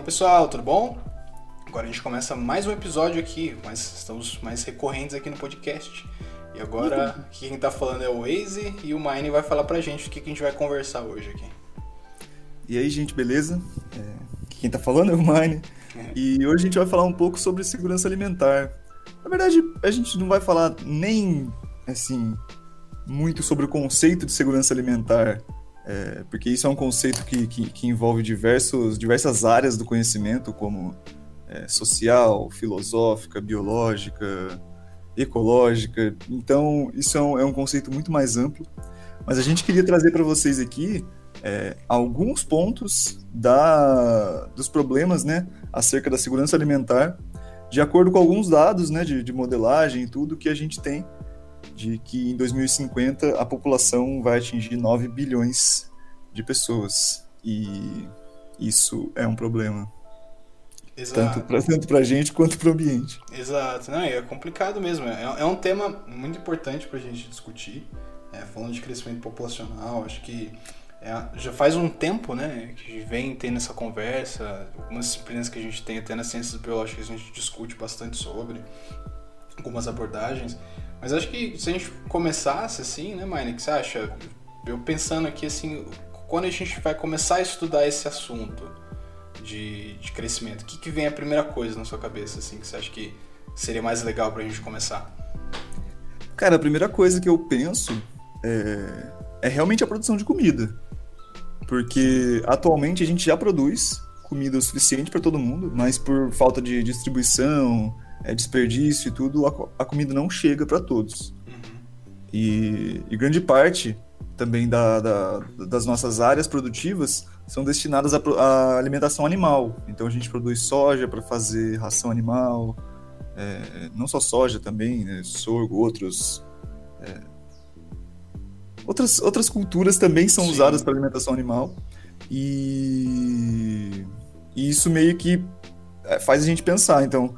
Fala pessoal, tudo bom? Agora a gente começa mais um episódio aqui, mas estamos mais recorrentes aqui no podcast. E agora uhum. quem tá falando é o Waze e o Mine vai falar pra gente o que, que a gente vai conversar hoje aqui. E aí, gente, beleza? É, quem tá falando é o Mine. É. E hoje a gente vai falar um pouco sobre segurança alimentar. Na verdade, a gente não vai falar nem, assim, muito sobre o conceito de segurança alimentar, é, porque isso é um conceito que, que, que, envolve diversos, diversas áreas do conhecimento, como é, social, filosófica, biológica, ecológica. Então, isso é um, é um, conceito muito mais amplo. Mas a gente queria trazer para vocês aqui é, alguns pontos da, dos problemas né, acerca da segurança alimentar, de acordo com alguns dados né, de, de modelagem e tudo que a gente tem de que em 2050 a população vai atingir 9 bilhões de pessoas. E isso é um problema. Exato. Tanto para a gente quanto para o ambiente. Exato. Não, é complicado mesmo. É, é um tema muito importante para a gente discutir. É, falando de crescimento populacional, acho que é, já faz um tempo né, que vem tendo essa conversa. Algumas disciplinas que a gente tem até nas ciências biológicas a gente discute bastante sobre algumas abordagens. Mas acho que se a gente começasse assim, né, Maine, que você acha? Eu pensando aqui assim, quando a gente vai começar a estudar esse assunto de, de crescimento, o que, que vem a primeira coisa na sua cabeça, assim, que você acha que seria mais legal pra gente começar? Cara, a primeira coisa que eu penso é, é realmente a produção de comida. Porque atualmente a gente já produz comida o suficiente para todo mundo, mas por falta de distribuição, é, desperdício e tudo, a, a comida não chega para todos. Uhum. E, e, grande parte também da, da, das nossas áreas produtivas são destinadas à alimentação animal. Então a gente produz soja para fazer ração animal, é, não só soja também, né, sorgo, outros. É, outras, outras culturas também são Sim. usadas para alimentação animal. E, e isso meio que é, faz a gente pensar. Então,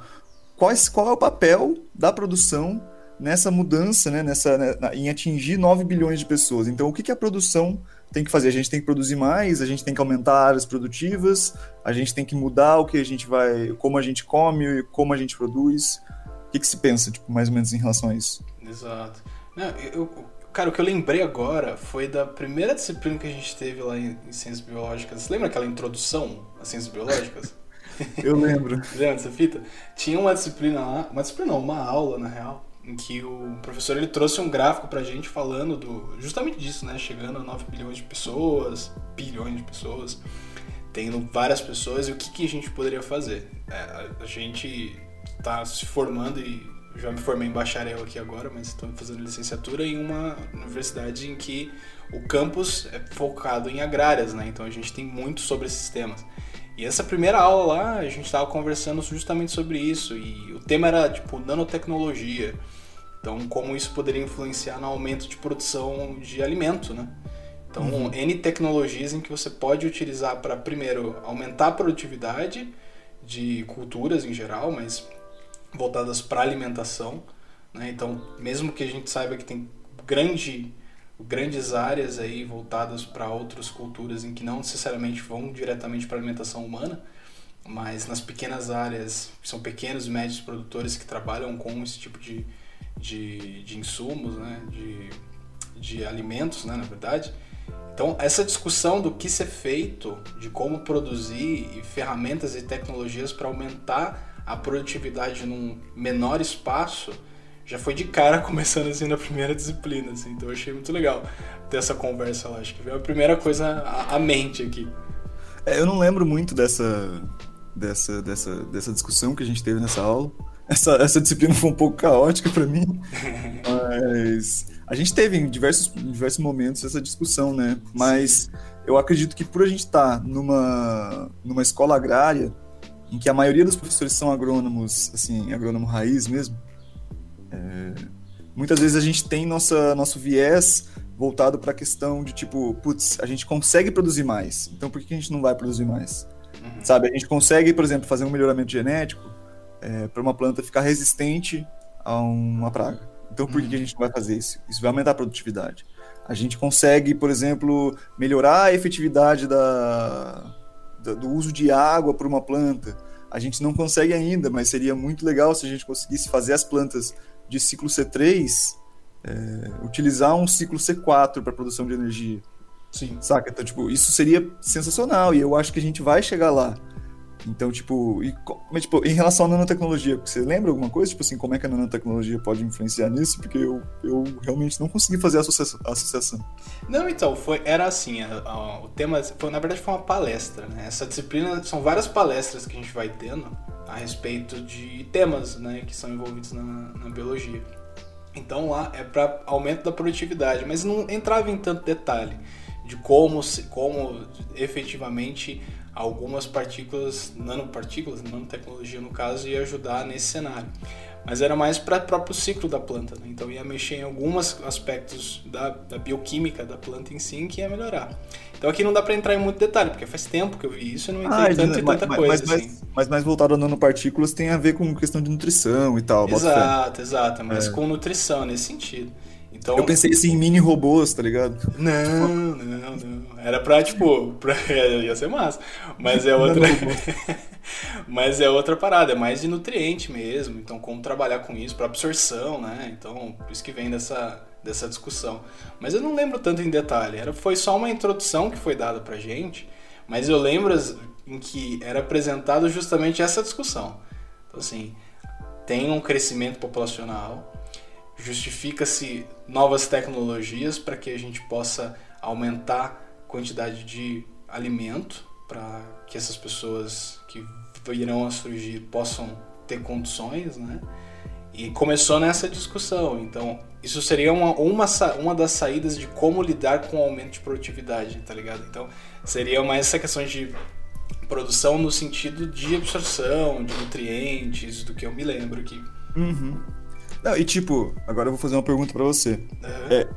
quais, qual é o papel da produção nessa mudança, né, nessa, né, em atingir 9 bilhões de pessoas. Então, o que, que a produção tem que fazer? A gente tem que produzir mais, a gente tem que aumentar áreas produtivas, a gente tem que mudar o que a gente vai, como a gente come, como a gente produz. O que, que se pensa, tipo, mais ou menos em relação a isso? Exato. Não, eu, cara, o que eu lembrei agora foi da primeira disciplina que a gente teve lá em, em Ciências Biológicas. Você lembra aquela introdução às Ciências Biológicas? Eu lembro. Lembra dessa fita? Tinha uma disciplina lá, uma disciplina não, uma aula, na real, em que o professor ele trouxe um gráfico pra gente falando do justamente disso, né? Chegando a 9 bilhões de pessoas, bilhões de pessoas, tendo várias pessoas e o que, que a gente poderia fazer. É, a, a, gente tá se formando e já me formei em bacharel aqui agora, mas estou fazendo licenciatura em uma universidade em que o campus é focado em agrárias, né? Então a gente tem muito sobre esses temas. E essa primeira aula lá, a gente estava conversando justamente sobre isso, e o tema era tipo nanotecnologia. Então, como isso poderia influenciar no aumento de produção de alimento, né? Então, uhum. N tecnologias em que você pode utilizar para, primeiro, aumentar a produtividade de culturas em geral, mas voltadas para alimentação. Né? Então, mesmo que a gente saiba que tem grande grandes áreas aí voltadas para outras culturas em que não necessariamente vão diretamente para alimentação humana, mas nas pequenas áreas, são pequenos e médios produtores que trabalham com esse tipo de, de, de insumos, né? de, de alimentos, né? na verdade. Então, essa discussão do que ser feito, de como produzir e ferramentas e tecnologias para aumentar a produtividade num menor espaço, já foi de cara começando assim na primeira disciplina, assim, então eu achei muito legal ter essa conversa lá. Acho que veio a primeira coisa à, mente aqui. É, eu não lembro muito dessa, dessa, dessa, dessa discussão que a gente teve nessa aula. Essa, essa disciplina foi um pouco caótica para mim, mas a gente teve em diversos, em diversos momentos essa discussão, né? Mas eu acredito que por a gente estar tá numa, numa escola agrária, em que a maioria dos professores são agrônomos, assim, agrônomo raiz mesmo, é, muitas vezes a gente tem nossa, nosso viés voltado para a questão de tipo, putz, a gente consegue produzir mais, então por que a gente não vai produzir mais? Uhum. Sabe, a gente consegue, por exemplo, fazer um melhoramento genético é, para uma planta ficar resistente a uma praga. Então por uhum. que a gente não vai fazer isso? Isso vai aumentar a produtividade. A gente consegue, por exemplo, melhorar a efetividade da, do uso de água para uma planta. A gente não consegue ainda, mas seria muito legal se a gente conseguisse fazer as plantas de ciclo C3 é, utilizar um ciclo C4 para produção de energia. Sim. Saca? Então, tipo, isso seria sensacional e eu acho que a gente vai chegar lá. Então, tipo, e, mas, tipo, em relação à nanotecnologia, você lembra alguma coisa? Tipo assim, como é que a nanotecnologia pode influenciar nisso? Porque eu, eu realmente não consegui fazer a associação. Não, então, foi, era assim, a, a, o tema, foi, na verdade foi uma palestra, né? Essa disciplina, são várias palestras que a gente vai tendo a respeito de temas, né, que são envolvidos na, na biologia. Então lá é para aumento da produtividade, mas não entrava em tanto detalhe de como, como efetivamente algumas partículas, nanopartículas, nanotecnologia no caso, ia ajudar nesse cenário. Mas era mais para o próprio ciclo da planta, né? então ia mexer em alguns aspectos da, da, bioquímica da planta em si que ia melhorar. Então aqui não dá para entrar em muito detalhe, porque faz tempo que eu vi isso e não entrei ah, tanto e tanta mas, coisa. Mas, assim. mas, mais voltado a nanopartículas tem a ver com questão de nutrição e tal. Exato, exato, mas é. com nutrição nesse sentido. Então, eu pensei assim em mini robôs, tá ligado? Não, não, não. Era pra, tipo, pra... ia ser massa. Mas é outra. Mas é outra parada, é mais de nutriente mesmo. Então, como trabalhar com isso, para absorção, né? Então, por isso que vem dessa, dessa discussão. Mas eu não lembro tanto em detalhe. Era, foi só uma introdução que foi dada pra gente. Mas eu lembro em que era apresentado justamente essa discussão. Então, assim, tem um crescimento populacional justifica-se novas tecnologias para que a gente possa aumentar a quantidade de alimento para que essas pessoas virão a surgir possam ter condições, né? E começou nessa discussão. Então, isso seria uma, uma, uma das saídas de como lidar com o aumento de produtividade, tá ligado? Então, seria mais essa questão de produção no sentido de absorção, de nutrientes, do que eu me lembro aqui. Uhum. Não, e tipo, agora eu vou fazer uma pergunta para você. Uhum. É,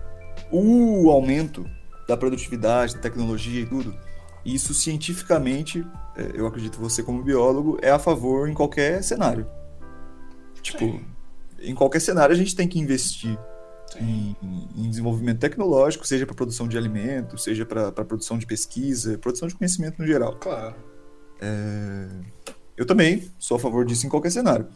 o aumento da produtividade, da tecnologia e tudo, isso cientificamente, eu acredito você como biólogo, é a favor em qualquer cenário. Tipo, Sim. em qualquer cenário a gente tem que investir em, em, desenvolvimento tecnológico, seja para produção de alimentos, seja para produção de pesquisa, produção de conhecimento no geral. Claro. É, eu também sou a favor disso em qualquer cenário.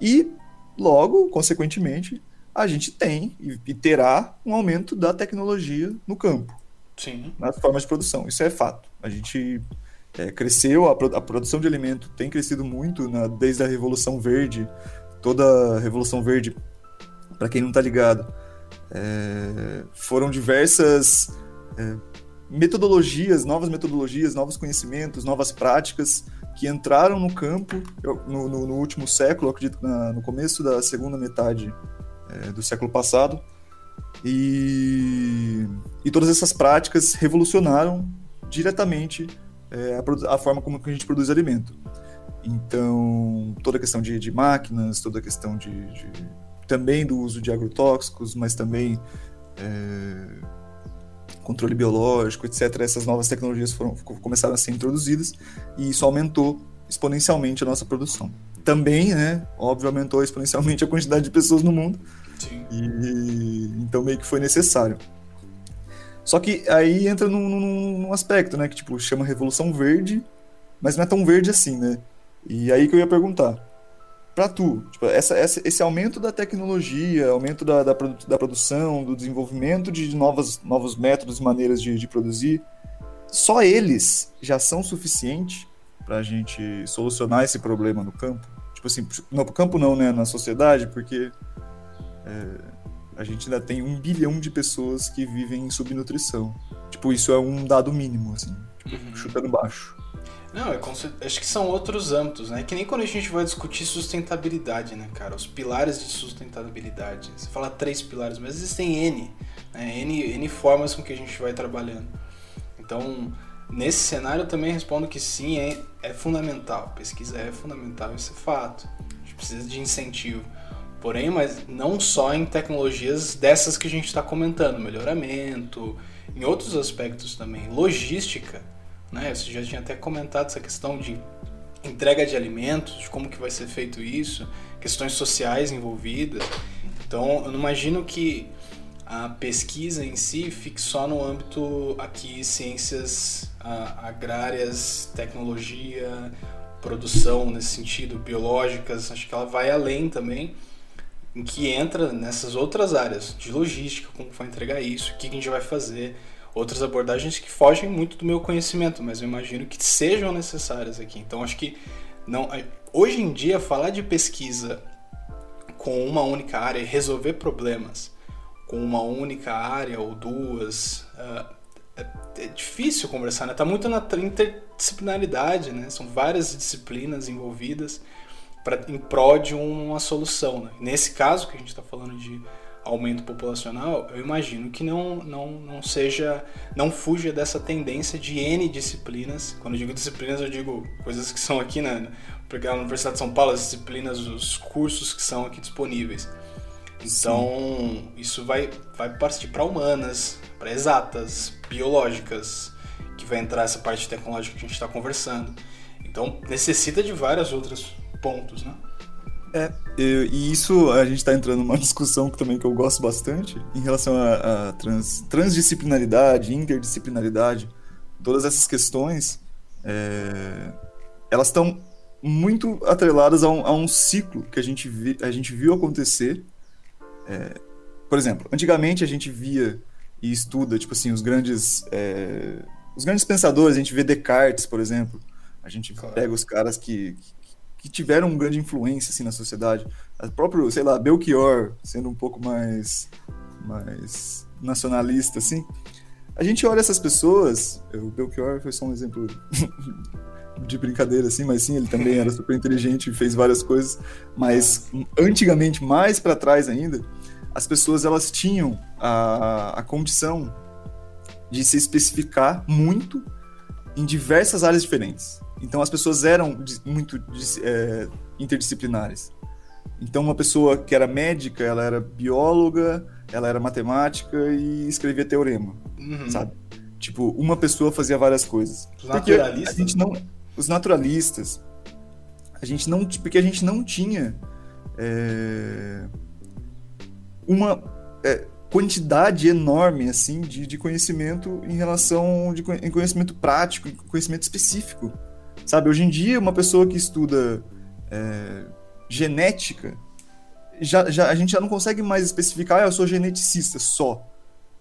E Logo, consequentemente, a gente tem e terá um aumento da tecnologia no campo. Sim. Nas formas de produção. Isso é fato. A gente é, cresceu, a, a, produção de alimento tem crescido muito na, desde a Revolução Verde. Toda a Revolução Verde, para quem não está ligado, é, foram diversas é, metodologias, novas metodologias, novos conhecimentos, novas práticas que entraram no campo no, no, no último século, acredito na, no começo da segunda metade é, do século passado, e, e todas essas práticas revolucionaram diretamente é, a, a, forma como a gente produz alimento. Então, toda a questão de, de máquinas, toda a questão de, de, também do uso de agrotóxicos, mas também é, controle biológico, etc. Essas novas tecnologias foram, começaram a ser introduzidas e isso aumentou exponencialmente a nossa produção. Também, né, óbvio, aumentou exponencialmente a quantidade de pessoas no mundo. Sim. E então meio que foi necessário. Só que aí entra num, num, num, aspecto, né, que tipo chama Revolução Verde, mas não é tão verde assim, né? E aí que eu ia perguntar para tu. Tipo, essa, essa, esse aumento da tecnologia, aumento da, da, da, produção, do desenvolvimento de novas, novos métodos e maneiras de, de produzir, só eles já são suficientes para a gente solucionar esse problema no campo? Tipo assim, no campo não, né? Na sociedade, porque é, a gente ainda tem um bilhão de pessoas que vivem em subnutrição. Tipo, isso é um dado mínimo, assim, tipo, uhum. chutando baixo. Não, é acho que são outros âmbitos, né? Que nem quando a gente vai discutir sustentabilidade, né, cara? Os pilares de sustentabilidade. Você fala três pilares, mas existem N, né? N, N formas com que a gente vai trabalhando. Então, nesse cenário eu também respondo que sim, é, é fundamental. Pesquisa é fundamental, isso é fato. A gente precisa de incentivo. Porém, mas não só em tecnologias dessas que a gente está comentando, melhoramento, em outros aspectos também. Logística né? Você já tinha até comentado essa questão de entrega de alimentos, de como que vai ser feito isso, questões sociais envolvidas. Então, eu não imagino que a pesquisa em si fique só no âmbito aqui ciências agrárias, tecnologia, produção nesse sentido, biológicas, acho que ela vai além também, em que entra nessas outras áreas de logística, como vai entregar isso, o que a gente vai fazer, outras abordagens que fogem muito do meu conhecimento, mas eu imagino que sejam necessárias aqui. Então acho que não, hoje em dia falar de pesquisa com uma única área e resolver problemas com uma única área ou duas uh, é, é, difícil conversar, né? Tá muito na interdisciplinaridade, né? São várias disciplinas envolvidas para em prol de uma solução. Né? Nesse caso que a gente está falando de aumento populacional, eu imagino que não, não, não seja, não fuja dessa tendência de N disciplinas. Quando eu digo disciplinas, eu digo coisas que são aqui na, porque na Universidade de São Paulo, as disciplinas, os cursos que são aqui disponíveis. Então, Sim. isso vai, vai partir para humanas, para exatas, biológicas, que vai entrar essa parte tecnológica que a gente está conversando. Então, necessita de vários outros pontos, né? É, e isso a gente está entrando numa discussão que também que eu gosto bastante em relação a trans, transdisciplinaridade, interdisciplinaridade, todas essas questões, é, elas estão muito atreladas a um, a um, ciclo que a gente, vi, a gente viu acontecer. É, por exemplo, antigamente a gente via e estuda, tipo assim, os grandes, é, os grandes pensadores, a gente vê Descartes, por exemplo, a gente claro. pega os caras que, que tiveram uma grande influência assim na sociedade. O próprio, sei lá, Belchior, sendo um pouco mais mais nacionalista assim. A gente olha essas pessoas, o Belchior foi só um exemplo de brincadeira assim, mas sim, ele também era super inteligente e fez várias coisas, mas antigamente, mais para trás ainda, as pessoas elas tinham a, a condição de se especificar muito em diversas áreas diferentes. Então as pessoas eram muito é, interdisciplinares. Então uma pessoa que era médica, ela era bióloga, ela era matemática e escrevia teorema, uhum. sabe? Tipo, uma pessoa fazia várias coisas. Os naturalistas? A gente não, os naturalistas, a gente não, porque a gente não tinha é, uma é, quantidade enorme assim de, de conhecimento em relação de em conhecimento prático, conhecimento específico Sabe, hoje em dia, uma pessoa que estuda é, genética, já, já, a gente já não consegue mais especificar, ah, eu sou geneticista só.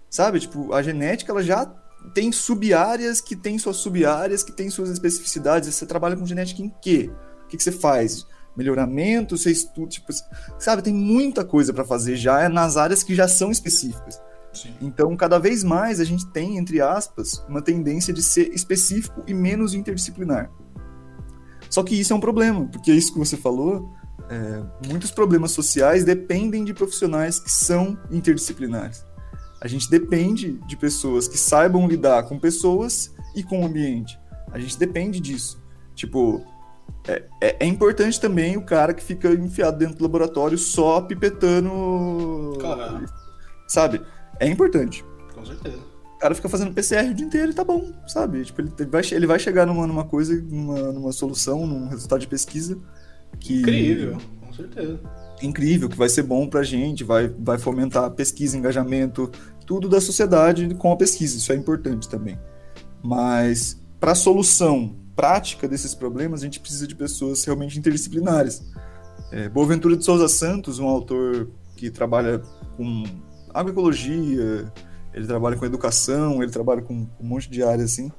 Sabe? Tipo, a genética, ela já tem sub-áreas que tem suas sub-áreas, que tem suas especificidades. Você trabalha com genética em quê? O que, que você faz? Melhoramento, você estuda, tipo, sabe, tem muita coisa para fazer já nas áreas que já são específicas. Sim. Então, cada vez mais a gente tem, entre aspas, uma tendência de ser específico e menos interdisciplinar. Só que isso é um problema, porque isso que você falou, é, muitos problemas sociais dependem de profissionais que são interdisciplinares. A gente depende de pessoas que saibam lidar com pessoas e com o ambiente. A gente depende disso. Tipo, é, é, é importante também o cara que fica enfiado dentro do laboratório só pipetando. Claro. Sabe? É importante. Com certeza o cara fica fazendo PCR o dia inteiro e tá bom, sabe? Tipo, ele vai, ele vai chegar numa, numa coisa, numa, numa solução, num resultado de pesquisa que... Incrível, com certeza. Incrível, que vai ser bom pra gente, vai, vai fomentar a pesquisa, engajamento, tudo da sociedade com a pesquisa, isso é importante também. Mas para a solução prática desses problemas, a gente precisa de pessoas realmente interdisciplinares. É, Boaventura de Souza Santos, um autor que trabalha com agroecologia, ele trabalha com educação, ele trabalha com um monte de áreas assim.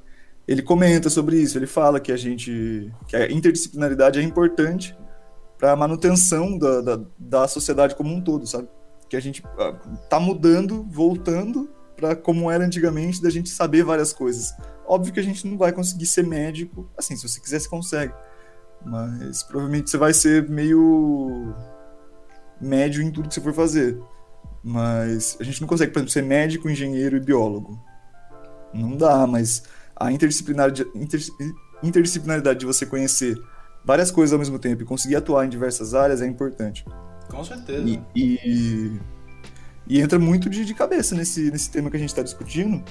Ele comenta sobre isso, ele fala que a gente, que a interdisciplinaridade é importante para a manutenção da, da, da, sociedade como um todo, sabe? Que a gente ah, tá mudando, voltando para como era antigamente, da gente saber várias coisas. Óbvio que a gente não vai conseguir ser médico, assim, se você quiser, você consegue. Mas provavelmente você vai ser meio médio em tudo que você for fazer. Mas a gente não consegue, por exemplo, ser médico, engenheiro e biólogo. Não dá, mas a interdisciplinaridade, inter, interdisciplinaridade de você conhecer várias coisas ao mesmo tempo e conseguir atuar em diversas áreas é importante. Com certeza. E, e, e entra muito de, de, cabeça nesse, nesse tema que a gente está discutindo,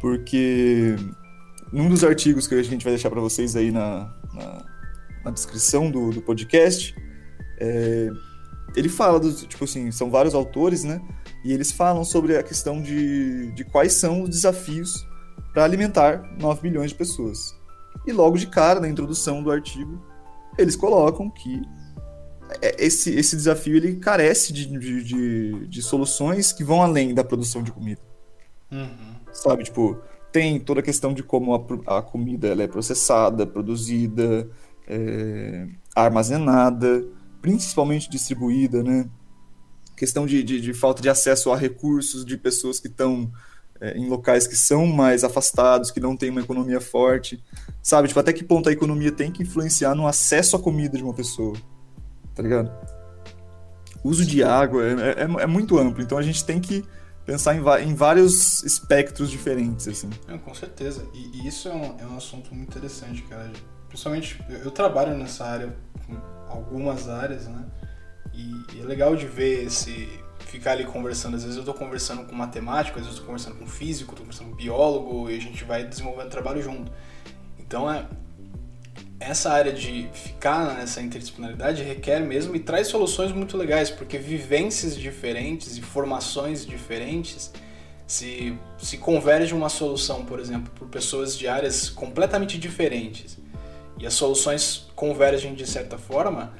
porque num dos artigos que a gente vai deixar para vocês aí na, na, na descrição do, do podcast, é, ele fala dos, tipo assim, são vários autores, né? E eles falam sobre a questão de, de quais são os desafios para alimentar 9 bilhões de pessoas. E logo de cara, na introdução do artigo, eles colocam que é, esse, esse desafio ele carece de, de, de, de soluções que vão além da produção de comida. Uhum. Sabe, tipo, tem toda a questão de como a, a comida ela é processada, produzida, é, armazenada, principalmente distribuída, né? Questão de, de, de, falta de acesso a recursos de pessoas que estão é, em locais que são mais afastados, que não têm uma economia forte, sabe? Tipo, até que ponto a economia tem que influenciar no acesso à comida de uma pessoa, tá ligado? uso de água é, é, é, muito amplo, então a gente tem que pensar em, em vários espectros diferentes, assim. É, com certeza, e, e isso é um, é um assunto muito interessante, cara. Principalmente, eu, eu trabalho nessa área, algumas áreas, né? E, e é legal de ver esse ficar ali conversando. Às vezes eu estou conversando com matemático, às vezes eu estou conversando com físico, estou conversando com biólogo e a gente vai desenvolvendo trabalho junto. Então é essa área de ficar nessa interdisciplinaridade requer mesmo e traz soluções muito legais, porque vivências diferentes e formações diferentes se, se converge uma solução, por exemplo, por pessoas de áreas completamente diferentes e as soluções convergem de certa forma,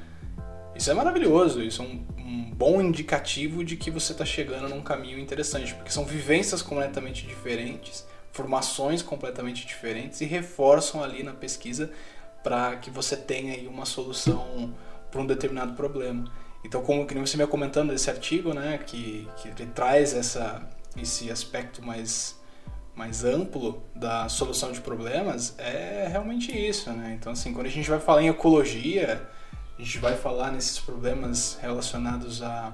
isso é maravilhoso, isso é um, um bom indicativo de que você está chegando num caminho interessante, porque são vivências completamente diferentes, formações completamente diferentes e reforçam ali na pesquisa para que você tenha aí uma solução para um determinado problema. Então, como que você me comentando desse artigo, né, que, que ele traz essa, esse aspecto mais mais amplo da solução de problemas, é realmente isso, né? Então, assim, quando a gente vai falar em ecologia, a gente vai falar nesses problemas relacionados a,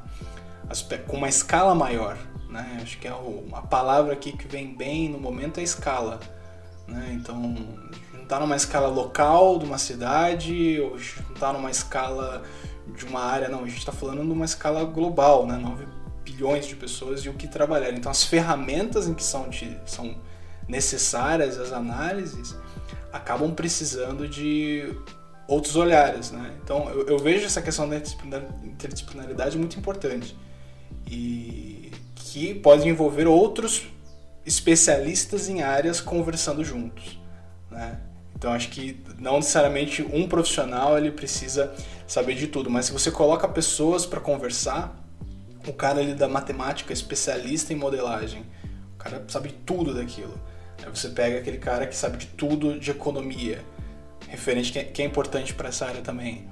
a com uma escala maior, né? Acho que é a palavra aqui que vem bem no momento é escala, né? Então não está numa escala local de uma cidade ou não está numa escala de uma área, não. A gente está falando de uma escala global, né? 9 bilhões de pessoas e o que trabalhar. Então as ferramentas em que são, são necessárias as análises acabam precisando de outros olhares, né? Então eu, eu vejo essa questão da interdisciplinaridade muito importante e que pode envolver outros especialistas em áreas conversando juntos, né? Então acho que não necessariamente um profissional ele precisa saber de tudo, mas se você coloca pessoas para conversar, o cara ali da matemática especialista em modelagem, o cara sabe tudo daquilo. Aí você pega aquele cara que sabe de tudo de economia, referente que é, é importante para essa área também.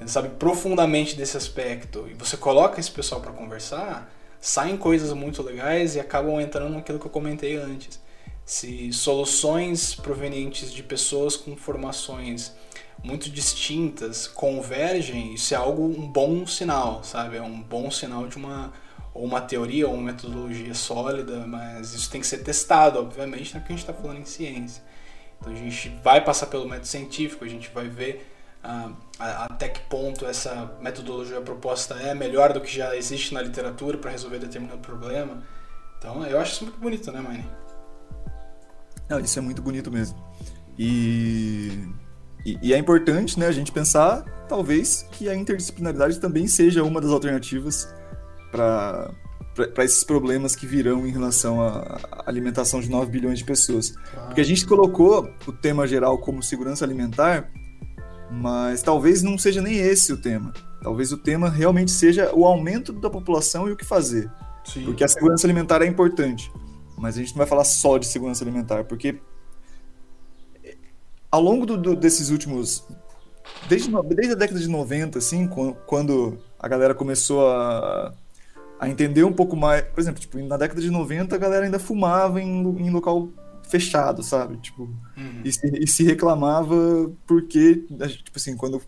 Ele sabe profundamente desse aspecto e você coloca esse pessoal para conversar, saem coisas muito legais e acabam entrando naquilo que eu comentei antes. Se soluções provenientes de pessoas com formações muito distintas convergem, isso é algo um bom sinal, sabe? É um bom sinal de uma ou uma teoria ou uma metodologia sólida, mas isso tem que ser testado, obviamente, porque a gente está falando em ciência. Então a gente vai passar pelo método científico, a gente vai ver uh, até que ponto essa metodologia proposta é melhor do que já existe na literatura para resolver determinado problema. Então eu acho isso muito bonito, né, Mine? Não, isso é muito bonito mesmo. E, e, e, é importante né, a gente pensar, talvez, que a interdisciplinaridade também seja uma das alternativas para para esses problemas que virão em relação à alimentação de 9 bilhões de pessoas. Porque a gente colocou o tema geral como segurança alimentar, mas talvez não seja nem esse o tema. Talvez o tema realmente seja o aumento da população e o que fazer. Sim. Porque a segurança alimentar é importante. Mas a gente não vai falar só de segurança alimentar, porque ao longo do, do, desses últimos. Desde, desde a década de 90, assim, quando a galera começou a a entender um pouco mais. Por exemplo, tipo, na década de 90 a galera ainda fumava em, em local fechado, sabe? Tipo, uhum. e, se, e, se, reclamava porque, tipo assim, quando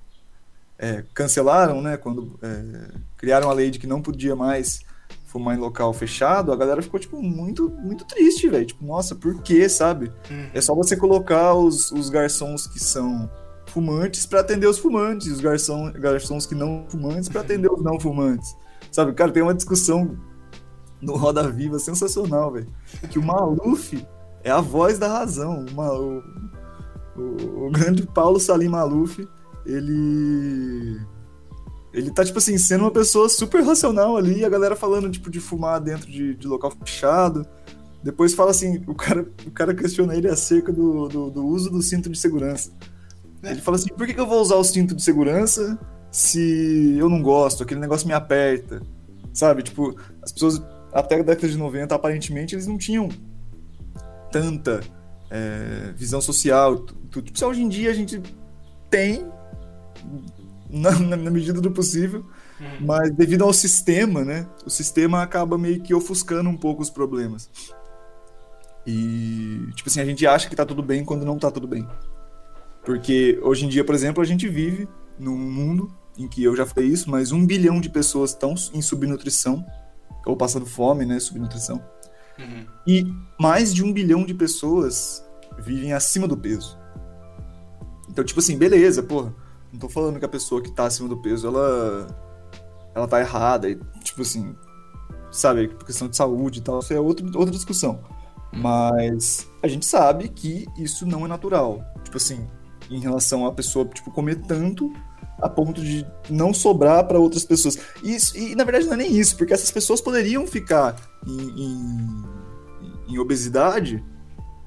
é, cancelaram, né? Quando é, criaram a lei de que não podia mais fumar em local fechado, a galera ficou, tipo, muito, muito triste, velho. Tipo, nossa, por quê, sabe? Uhum. É só você colocar os, os garçons que são fumantes para atender os fumantes, e os garçom, garçons que não fumantes para atender os não fumantes. Sabe, cara, tem uma discussão no Roda Viva sensacional, velho. Que o Maluf é a voz da razão. O, o, o, grande Paulo Salim Maluf, ele. Ele tá, tipo assim, sendo uma pessoa super racional ali, a galera falando, tipo, de fumar dentro de, de local fechado. Depois fala assim, o cara, o cara questiona ele acerca do, do, do uso do cinto de segurança. É. Ele fala assim, por que, que eu vou usar o cinto de segurança se eu não gosto, aquele negócio me aperta? Sabe? Tipo, as pessoas até a década de 90, aparentemente, eles não tinham tanta é, visão social. Tudo. Tipo, hoje em dia a gente tem, na, na medida do possível, uhum. mas devido ao sistema, né? O sistema acaba meio que ofuscando um pouco os problemas. E, tipo assim, a gente acha que tá tudo bem quando não tá tudo bem. Porque hoje em dia, por exemplo, a gente vive num mundo em que eu já falei isso, mas um bilhão de pessoas estão em subnutrição, ou passando fome, né? Subnutrição. Uhum. E mais de um bilhão de pessoas vivem acima do peso. Então, tipo assim, beleza, porra. Não tô falando que a pessoa que tá acima do peso, ela. Ela tá errada. E, tipo assim, sabe, por questão de saúde e tal, isso é outro, outra discussão. Mas a gente sabe que isso não é natural. Tipo assim, em relação a pessoa, tipo, comer tanto a ponto de não sobrar para outras pessoas. Isso, e na verdade não é nem isso, porque essas pessoas poderiam ficar em, em, em obesidade,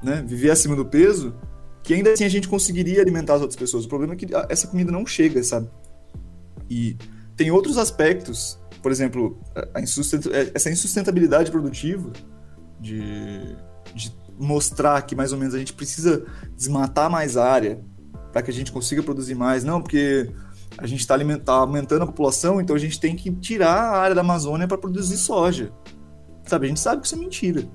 né, viver acima do peso, que ainda assim a gente conseguiria alimentar as outras pessoas. O problema é que essa comida não chega, sabe? E tem outros aspectos, por exemplo, a insustenta essa insustentabilidade produtiva de, de mostrar que mais ou menos a gente precisa desmatar mais área para que a gente consiga produzir mais. Não, porque a gente está tá aumentando a população, então a gente tem que tirar a área da Amazônia para produzir soja. Sabe? A gente sabe que isso é mentira.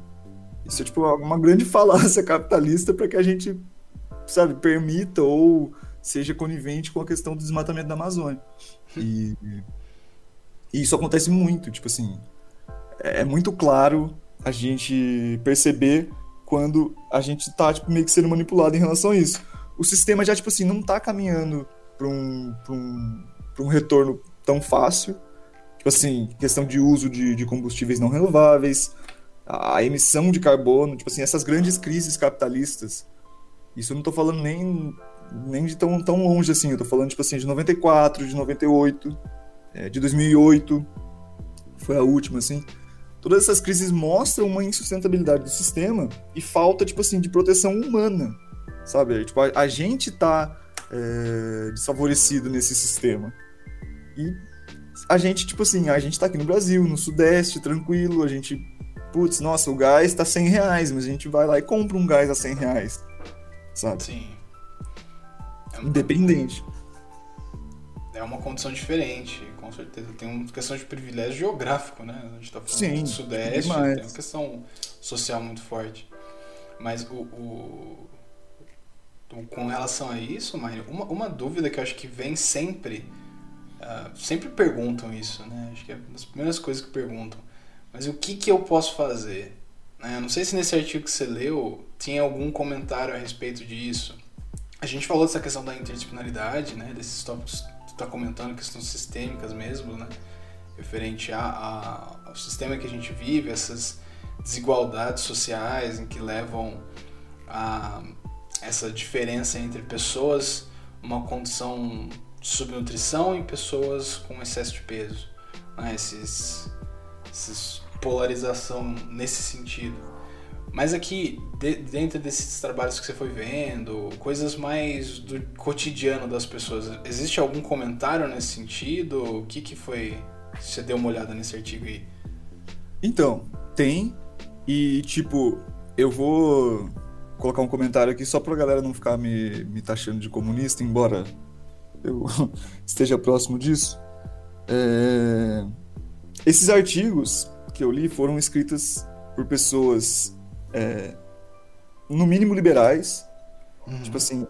Isso é tipo uma grande falácia capitalista para que a gente, sabe, permita ou seja conivente com a questão do desmatamento da Amazônia. E, e isso acontece muito, tipo assim, é, é muito claro a gente perceber quando a gente tá tipo, meio que sendo manipulado em relação a isso. O sistema já, tipo assim, não tá caminhando para um, um, um retorno tão fácil. Tipo assim, questão de uso de, de combustíveis não renováveis, a emissão de carbono, tipo assim, essas grandes crises capitalistas. Isso eu não estou falando nem, nem de tão, tão longe assim, eu estou falando, tipo assim, de 94, de 98, é, de 2008, foi a última, assim. Todas essas crises mostram uma insustentabilidade do sistema e falta, tipo assim, de proteção humana, sabe? Tipo, a, a gente tá é, desfavorecido nesse sistema. E a gente, tipo assim, a gente tá aqui no Brasil, no Sudeste, tranquilo, a gente, putz, nossa, o gás tá 100 reais, mas a gente vai lá e compra um gás a 100 reais, sabe? Sim. É Independente. É uma condição diferente, com certeza. Tem uma questão de privilégio geográfico, né? A gente tá falando Sim, do Sudeste, demais. tem uma questão social muito forte. Mas o, o com relação a isso, Mário, uma, uma dúvida que eu acho que vem sempre, uh, sempre perguntam isso, né? Acho que é uma das primeiras coisas que perguntam. Mas o que, que eu posso fazer? Né? Não sei se nesse artigo que você leu tinha algum comentário a respeito disso. A gente falou dessa questão da interdisciplinaridade, né? Desses tópicos que está comentando, questões sistêmicas mesmo, né? Referente a, a, ao sistema que a gente vive, essas desigualdades sociais em que levam a essa diferença entre pessoas uma condição de subnutrição e pessoas com excesso de peso, né? esses, esses polarização nesse sentido. Mas aqui, de, dentro desses trabalhos que você foi vendo, coisas mais do cotidiano das pessoas, existe algum comentário nesse sentido? O que, que foi? Você deu uma olhada nesse artigo aí? Então, tem. E, tipo, eu vou colocar um comentário aqui só pra galera não ficar me, me taxando de comunista, embora eu esteja próximo disso. É... Esses artigos que eu li foram escritos por pessoas, é, no mínimo liberais. Uhum. Tipo assim,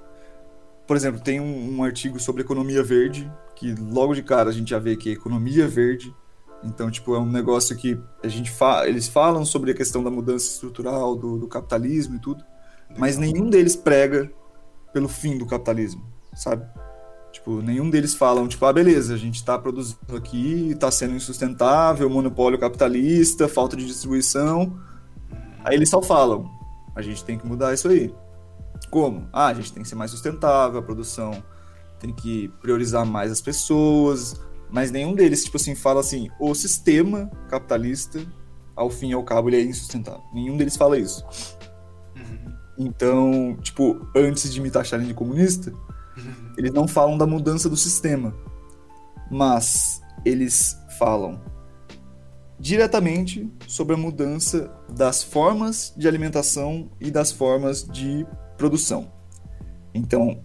por exemplo, tem um, um, artigo sobre economia verde, que logo de cara a gente já vê que é economia verde. Então, tipo, é um negócio que a gente fa eles falam sobre a questão da mudança estrutural, do, do capitalismo e tudo mas nenhum deles prega pelo fim do capitalismo, sabe? Tipo, nenhum deles falam, tipo, ah, beleza, a gente tá produzindo aqui, tá sendo insustentável, monopólio capitalista, falta de distribuição. Aí eles só falam, a gente tem que mudar isso aí. Como? Ah, a gente tem que ser mais sustentável, a produção tem que priorizar mais as pessoas, mas nenhum deles, tipo assim, fala assim, o sistema capitalista ao fim e ao cabo ele é insustentável. Nenhum deles fala isso. Uhum. Então, tipo, antes de me taxarem de comunista, Uhum. Eles não falam da mudança do sistema, mas eles falam diretamente sobre a mudança das formas de alimentação e das formas de produção. Então,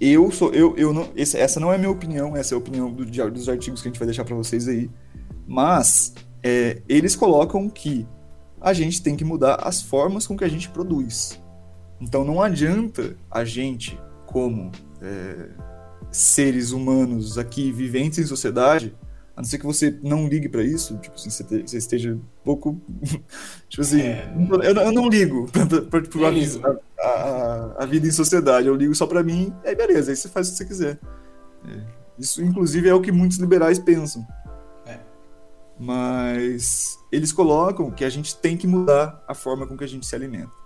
eu sou eu, eu não essa não é a minha opinião, essa é a opinião do, dos artigos que a gente vai deixar para vocês aí, mas é, eles colocam que a gente tem que mudar as formas com que a gente produz. Então não adianta a gente, como é, seres humanos aqui viventes em sociedade, a não ser que você não ligue pra isso, tipo assim, você, te- você esteja um pouco. tipo assim, É. eu, não- eu não ligo ligo. a, a- a vida em sociedade, eu ligo só pra mim, aí beleza, aí você faz o que você quiser. É, Isso, inclusive, é o que muitos liberais pensam. É. Mas eles colocam que a gente tem que mudar a forma com que a gente se alimenta.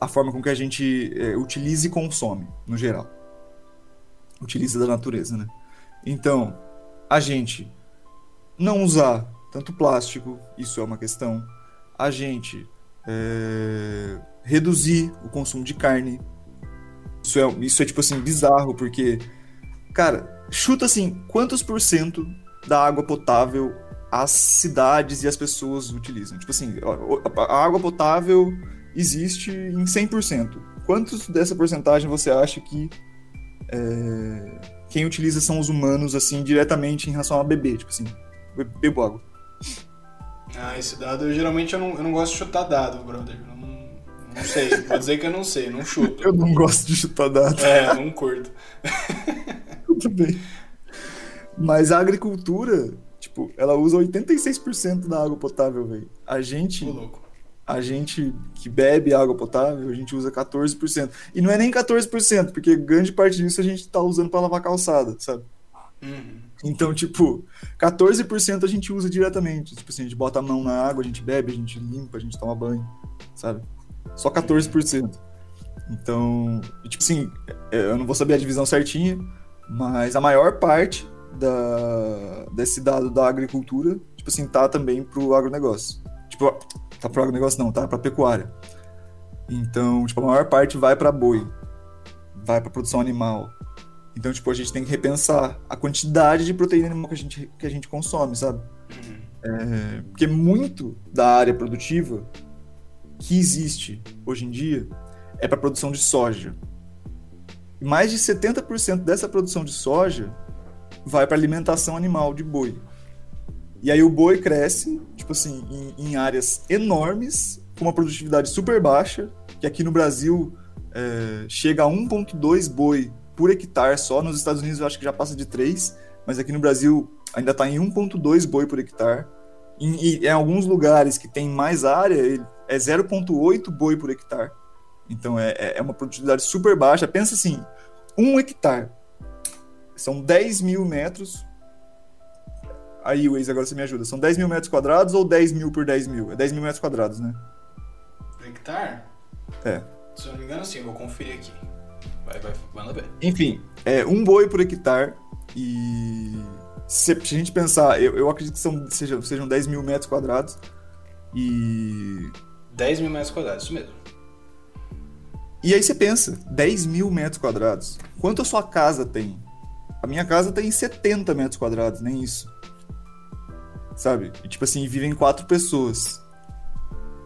A forma com que a gente é, utiliza e consome, no geral. Utiliza da natureza, né? Então, a gente não usar tanto plástico, isso é uma questão. A gente é, reduzir o consumo de carne. Isso é, isso é tipo assim, bizarro, porque, cara, chuta assim, quantos por cento da água potável as cidades e as pessoas utilizam? Tipo assim, a, água potável existe em 100%. Quantos dessa porcentagem você acha que é, quem utiliza são os humanos, assim, diretamente em relação a beber? Tipo assim, be- bebo água. Ah, esse dado, eu, geralmente eu não, eu não gosto de chutar dado, brother. Eu não, não sei. Vou dizer que eu não sei, não chuto. Eu não gosto de chutar data. É, não curto. Tudo bem. Mas a agricultura, tipo, ela usa 86% da água potável, velho. A gente, Tô louco. A gente que bebe água potável, a gente usa 14%. E não é nem 14%, porque grande parte disso a gente tá usando pra lavar calçada, sabe? Uhum. Então, tipo, 14% a gente usa diretamente. Tipo assim, a gente bota a mão na água, a gente bebe, a gente limpa, a gente toma banho, sabe? Só 14%. Então, tipo assim, é, eu não vou saber a divisão certinha, mas a maior parte da, desse dado da agricultura, tipo assim, tá também pro agronegócio. Tipo, tá pro agronegócio não, tá pra pecuária. Então, tipo, a maior parte vai pra boi, vai pra produção animal. Então, tipo, a gente tem que repensar a quantidade de proteína animal que a gente, que a gente consome, sabe? Uhum. É, porque muito da área produtiva que existe hoje em dia é para produção de soja. E mais de 70% dessa produção de soja vai para alimentação animal de boi. E aí o boi cresce, tipo assim, em, em áreas enormes, com uma produtividade super baixa, que aqui no Brasil é, chega a 1,2 boi por hectare só. Nos Estados Unidos eu acho que já passa de 3, mas aqui no Brasil ainda está em 1,2 boi por hectare. E em alguns lugares que tem mais área, é 0,8 boi por hectare. Então é, é- é uma produtividade super baixa. Pensa assim, um hectare são 10 mil metros. Aí, Waze, agora você me ajuda. São 10 mil metros quadrados ou 10 mil por 10 mil? É 10 mil metros quadrados, né? Por hectare? É. Se eu não me engano, sim, vou conferir aqui. Vai, vai, manda ver. Enfim, é um boi por hectare e se a gente pensar, eu, eu acredito que são, sejam, sejam 10 mil metros quadrados e 10 mil metros quadrados, isso mesmo. E aí você pensa, 10 mil metros quadrados. Quanto a sua casa tem? A minha casa tem 70 metros quadrados, nem isso. Sabe? E, tipo assim, vivem quatro pessoas.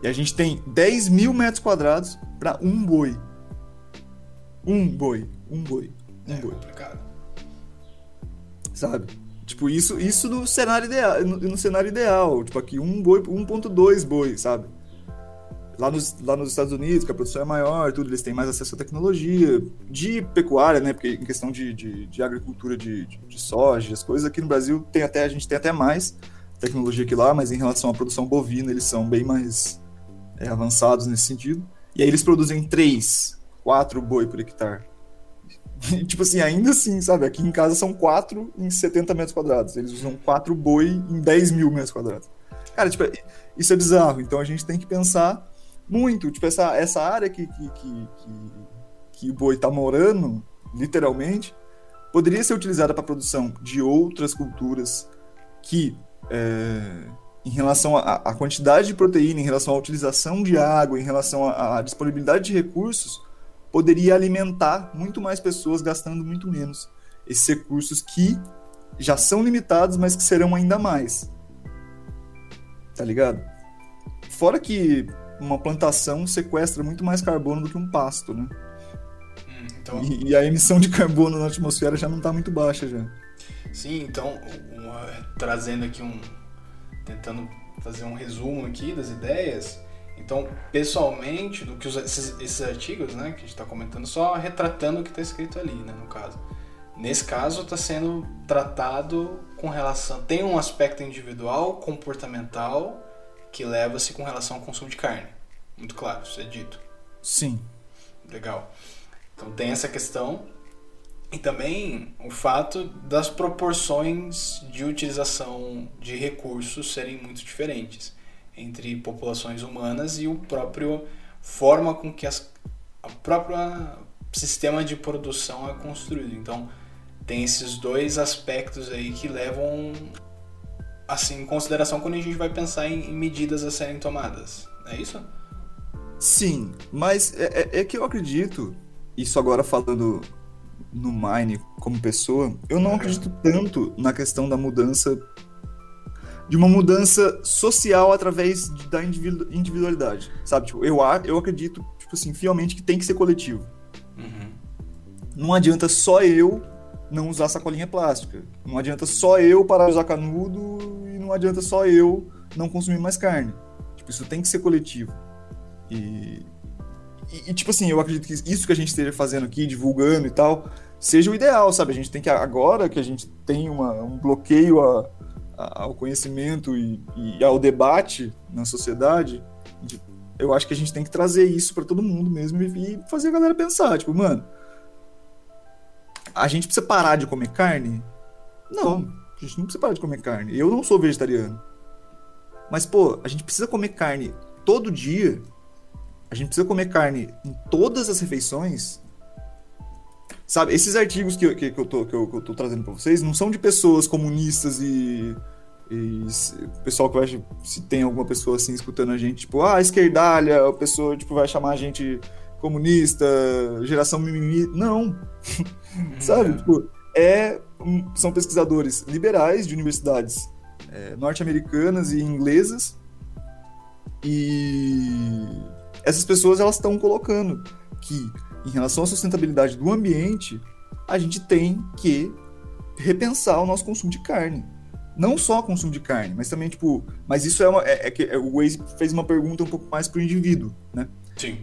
E a gente tem 10 mil metros quadrados pra um boi. Um boi. Um boi. Um É boi. complicado. Sabe? Tipo, isso, isso no cenário ideal. No, no cenário ideal. Tipo, aqui, um boi, 1.2 boi, sabe? Lá nos, lá nos Estados Unidos, que a produção é maior, tudo, eles têm mais acesso à tecnologia de pecuária, né? Porque em questão de, de, de agricultura de, de, de soja, as coisas, aqui no Brasil tem até, a gente tem até mais tecnologia que lá, mas em relação à produção bovina, eles são bem mais é, avançados nesse sentido. E aí eles produzem 3, 4 boi por hectare. E, tipo assim, ainda assim, sabe? Aqui em casa são 4 em 70 metros quadrados. Eles usam 4 boi em 10 mil metros quadrados. Cara, tipo, isso é bizarro. Então a gente tem que pensar muito. Tipo, essa, essa área que, que, que, que, o boi tá morando, literalmente, poderia ser utilizada para produção de outras culturas que é, em relação à quantidade de proteína, em relação à utilização de água, em relação à disponibilidade de recursos, poderia alimentar muito mais pessoas gastando muito menos esses recursos que já são limitados, mas que serão ainda mais. Tá ligado? Fora que uma plantação sequestra muito mais carbono do que um pasto, né? Hum, então... e, e, a emissão de carbono na atmosfera já não está muito baixa já. Sim, então, uma, trazendo aqui um. tentando fazer um resumo aqui das ideias. Então, pessoalmente, do que os, esses, esses, artigos, né, que a gente está comentando, só retratando o que está escrito ali, né, no caso. Nesse caso, está sendo tratado com relação. Tem um aspecto individual, comportamental, que leva-se com relação ao consumo de carne. Muito claro, isso é dito. Sim. Legal. Então tem essa questão. E também o fato das proporções de utilização de recursos serem muito diferentes entre populações humanas e o próprio forma com que as, a própria sistema de produção é construído. Então tem esses dois aspectos aí que levam assim, em consideração quando a gente vai pensar em, em medidas a serem tomadas. É isso? Sim, mas é, é, é, que eu acredito, isso agora falando no Mine como pessoa, eu não acredito tanto na questão da mudança, de uma mudança social através da individualidade, sabe? Tipo, eu, eu acredito, tipo assim, fielmente que tem que ser coletivo. Uhum. Não adianta só eu não usar sacolinha plástica. Não adianta só eu parar de usar canudo e não adianta só eu não consumir mais carne. Tipo, isso tem que ser coletivo. E, e, e, tipo assim, eu acredito que isso que a gente esteja fazendo aqui, divulgando e tal, seja o ideal, sabe? A gente tem que, agora que a gente tem uma, um bloqueio a, a, ao conhecimento e, e, ao debate na sociedade, eu acho que a gente tem que trazer isso para todo mundo mesmo e, e fazer a galera pensar, tipo, mano a gente precisa parar de comer carne? Não, a gente não precisa parar de comer carne. Eu não sou vegetariano. Mas, pô, a gente precisa comer carne todo dia. A gente precisa comer carne em todas as refeições. Sabe, esses artigos que, que, que, eu, tô, que, eu, que eu tô trazendo pra vocês não são de pessoas comunistas e. E o pessoal que vai. Se tem alguma pessoa assim escutando a gente, tipo, ah, esquerdalha, a pessoa tipo, vai chamar a gente comunista, geração mimimi. Não. Sabe? É. Tipo, é, são pesquisadores liberais de universidades é, norte-americanas e inglesas. E essas pessoas elas estão colocando que, em relação à sustentabilidade do ambiente, a gente tem que repensar o nosso consumo de carne. Não só o consumo de carne, mas também, tipo. Mas isso é uma. É, é que o Waze fez uma pergunta um pouco mais para o indivíduo, né? Sim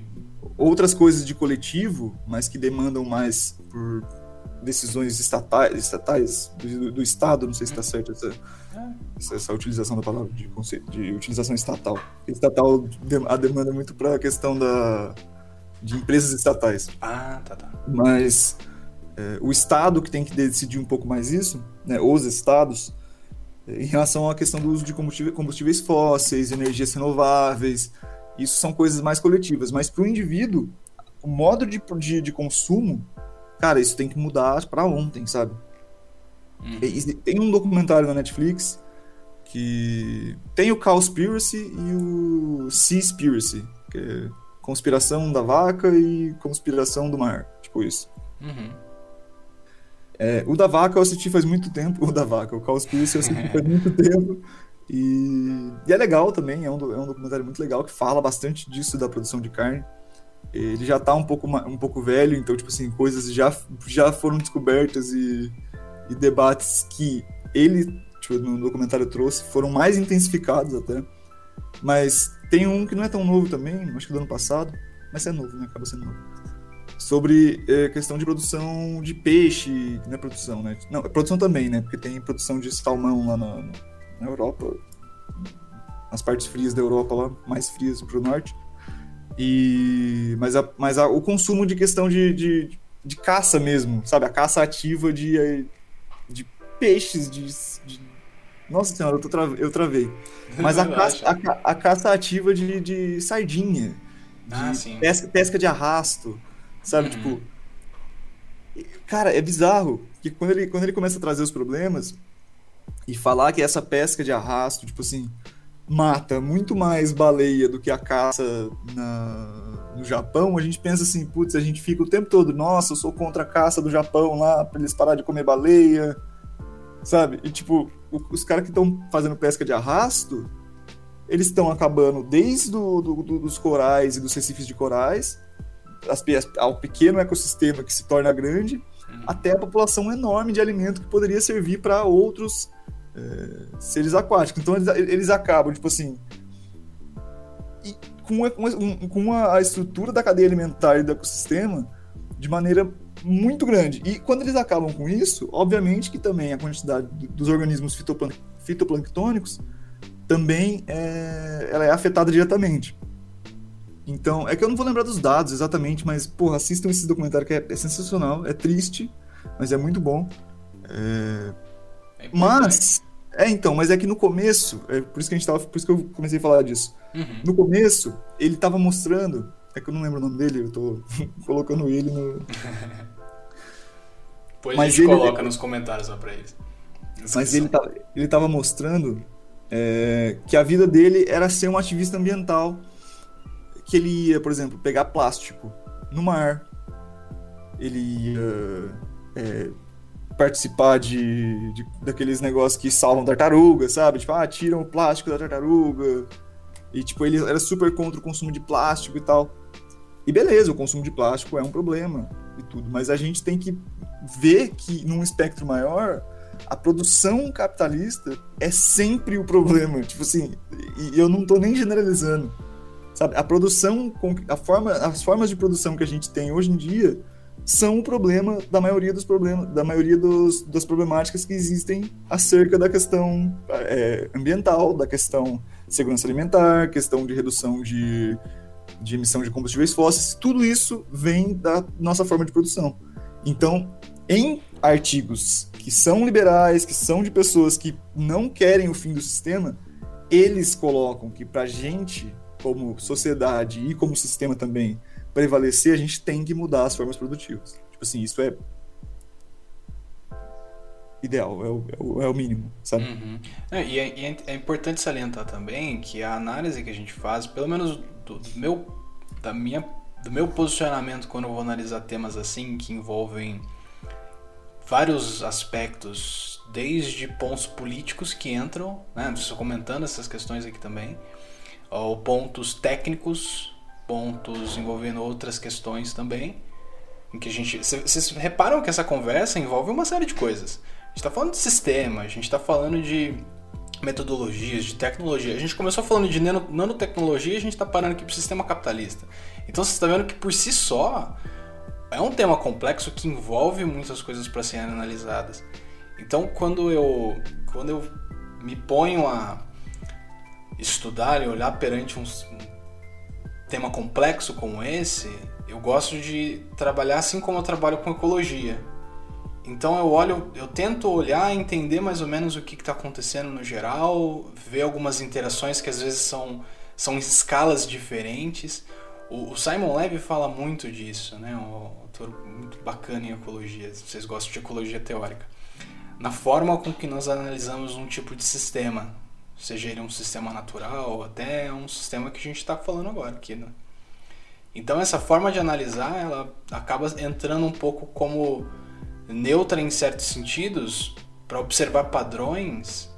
outras coisas de coletivo, mas que demandam mais por decisões estatais, estatais do, do Estado, não sei se está certo essa, essa, essa, utilização da palavra de, conceito, de utilização estatal. Estatal a demanda muito para a questão da, de empresas estatais. Ah, tá, tá. Mas é, o Estado que tem que decidir um pouco mais isso, né, os Estados, em relação à questão do uso de combustíveis fósseis, energias renováveis, isso são coisas mais coletivas. Mas para o indivíduo, o modo de, de, de, consumo, cara, isso tem que mudar para ontem, sabe? Hum. tem um documentário na Netflix que tem o Cowspiracy e o Seaspiracy, que é conspiração da vaca e conspiração do mar, tipo isso. Uhum. É, o da vaca eu assisti faz muito tempo, o da vaca, o Cowspiracy eu assisti faz muito tempo. E, e, é legal também, é um, é um documentário muito legal que fala bastante disso da produção de carne. Ele já tá um pouco, um pouco velho, então, tipo assim, coisas já, já foram descobertas e, e debates que ele, tipo, no documentário trouxe, foram mais intensificados até. Mas tem um que não é tão novo também, acho que do ano passado, mas é novo, né? Acaba sendo novo. Sobre é, questão de produção de peixe, não é produção, né? Não, é produção também, né? Porque tem produção de salmão lá na, na Europa, nas partes frias da Europa lá, mais frias para o norte. E mas, a, mas a, o consumo de questão de, de, de, caça mesmo, sabe? A caça ativa de, de peixes, de, de... Nossa senhora, eu, tra... eu travei. Mas a caça, a, a, caça ativa de, de sardinha, de ah, pesca, pesca de arrasto, sabe? Uhum. Tipo. Cara, é bizarro. Que quando ele, quando ele começa a trazer os problemas, e falar que essa pesca de arrasto, tipo assim, mata muito mais baleia do que a caça na, no Japão, a gente pensa assim, putz, a gente fica o tempo todo, nossa, eu sou contra a caça do Japão lá, pra eles parar de comer baleia, sabe? E tipo, os caras que estão fazendo pesca de arrasto, eles estão acabando desde do, do, do, dos corais e dos recifes de corais, as, ao pequeno ecossistema que se torna grande, até a população enorme de alimento que poderia servir para outros é, seres aquáticos. Então eles, eles acabam, tipo assim, com, a, com a estrutura da cadeia alimentar e do ecossistema de maneira muito grande. E quando eles acabam com isso, obviamente que também a quantidade dos organismos fitoplanctônicos também é, ela é afetada diretamente. Então, é que eu não vou lembrar dos dados exatamente, mas, porra, assistam esse documentário que é, é sensacional, é triste, mas é muito bom. É... É mas, é então, mas é que no começo, é por isso que a gente tava, por isso que eu comecei a falar disso. Uhum. No começo, ele tava mostrando, é que eu não lembro o nome dele, eu tô colocando ele no... Depois mas a gente ele, coloca nos comentários lá pra eles. Mas ele tava, ele tava mostrando é, que a vida dele era ser um ativista ambiental que ele ia, por exemplo, pegar plástico no mar, ele ia é, participar de, de, daqueles negócios que salvam tartaruga, sabe? Tipo, ah, tiram o plástico da tartaruga. E, tipo, ele era super contra o consumo de plástico e tal. E beleza, o consumo de plástico é um problema e tudo, mas a gente tem que ver que, num espectro maior, a produção capitalista é sempre o problema. Tipo assim, e eu não tô nem generalizando Sabe? A produção, a forma, as formas de produção que a gente tem hoje em dia são o problema da maioria dos problemas, da maioria dos, das problemáticas que existem acerca da questão é, ambiental, da questão segurança alimentar, questão de redução de, de emissão de combustíveis fósseis, tudo isso vem da nossa forma de produção. Então, em artigos que são liberais, que são de pessoas que não querem o fim do sistema, eles colocam que para gente como sociedade e como sistema também prevalecer, a gente tem que mudar as formas produtivas. Tipo assim, isso é ideal, é o, é o, é o mínimo, sabe? Uhum. É, e, é, é, importante salientar também que a análise que a gente faz, pelo menos do, do, meu, da minha, do meu posicionamento quando eu vou analisar temas assim, que envolvem vários aspectos, desde pontos políticos que entram, né? Estou comentando essas questões aqui também, ou pontos técnicos, pontos envolvendo outras questões também. Em que a gente. Vocês reparam que essa conversa envolve uma série de coisas. A gente está falando de sistema, a gente está falando de metodologias, de tecnologia. A gente começou falando de nanotecnologia e a gente está parando aqui para o sistema capitalista. Então você está vendo que por si só é um tema complexo que envolve muitas coisas para serem analisadas. Então quando eu, quando eu me ponho a estudar e olhar perante um, tema complexo como esse, eu gosto de trabalhar assim como eu trabalho com ecologia. Então eu olho, eu tento olhar, entender mais ou menos o que está acontecendo no geral, ver algumas interações que às vezes são, são escalas diferentes. O, o Simon Levy fala muito disso, né? Um autor muito bacana em ecologia, se vocês gostam de ecologia teórica. Na forma com que nós analisamos um tipo de sistema, seja ele um sistema natural ou até um sistema que a gente está falando agora aqui, né? Então essa forma de analisar, ela acaba entrando um pouco como neutra em certos sentidos para observar padrões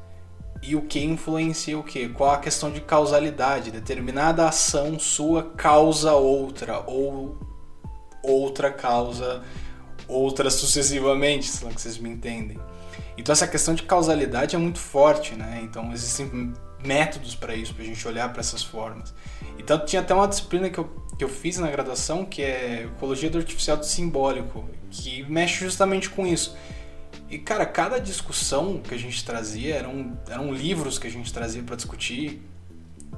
e o que influencia o que, qual a questão de causalidade, determinada ação sua causa outra ou outra causa outra sucessivamente, se lá que vocês me entendem. Então essa questão de causalidade é muito forte, né? Então existem métodos para isso, para a gente olhar para essas formas. Então tinha até uma disciplina que eu, que eu fiz na graduação que é Ecologia do Artificial do Simbólico, que mexe justamente com isso. E cara, cada discussão que a gente trazia eram, eram livros que a gente trazia para discutir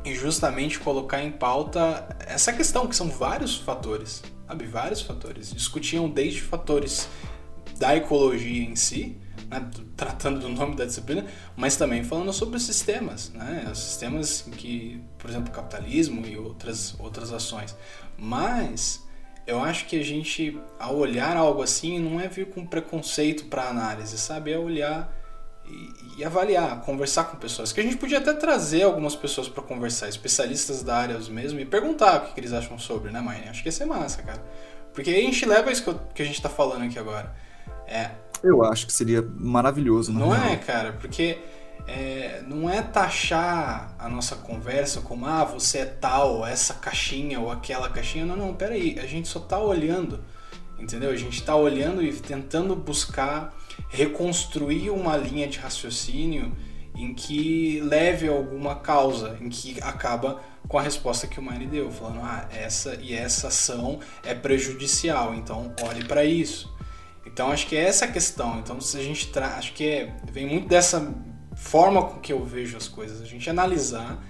e justamente colocar em pauta essa questão, que são vários fatores, sabe? Vários fatores. Discutiam desde fatores da ecologia em si, né, tratando do nome da disciplina, mas também falando sobre os sistemas, né, os sistemas que, por exemplo, o capitalismo e outras, outras ações. Mas eu acho que a gente, ao olhar algo assim, não é vir com preconceito para análise, sabe? É olhar e, e, avaliar, conversar com pessoas. Que a gente podia até trazer algumas pessoas para conversar, especialistas da área mesmo, e perguntar o que, que eles acham sobre, né, mãe? Acho que ia ser massa, cara. Porque aí a gente leva isso que, eu, que a gente tá falando aqui agora. É, eu acho que seria maravilhoso, não real. é, cara? Porque é, não é taxar a nossa conversa como, ah, você é tal, essa caixinha ou aquela caixinha. Não, não, peraí. A gente só tá olhando, entendeu? A gente tá olhando e tentando buscar reconstruir uma linha de raciocínio em que leve alguma causa, em que acaba com a resposta que o Mine deu, falando, ah, essa e essa ação é prejudicial, então olhe para isso. Então acho que é essa a questão. Então se a gente acho que é, vem muito dessa forma com que eu vejo as coisas, a gente analisar,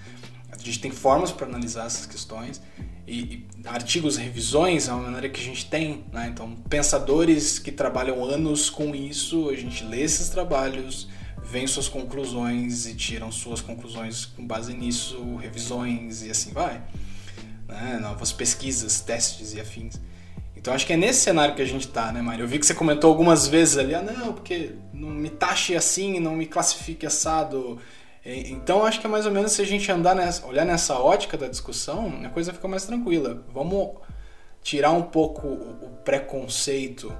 a gente tem formas para analisar essas questões e, e, artigos, revisões é uma maneira que a gente tem, né? Então pensadores que trabalham anos com isso, a gente lê esses trabalhos, vem suas conclusões e tiram suas conclusões com base nisso, revisões e assim vai, né? Novas pesquisas, testes e afins. Então acho que é nesse cenário que a gente tá, né, Mário? Eu vi que você comentou algumas vezes ali, ah, não, porque não me taxe assim, não me classifique assado. Então acho que é mais ou menos se a gente andar nessa, olhar nessa ótica da discussão, a coisa fica mais tranquila. Vamos tirar um pouco o preconceito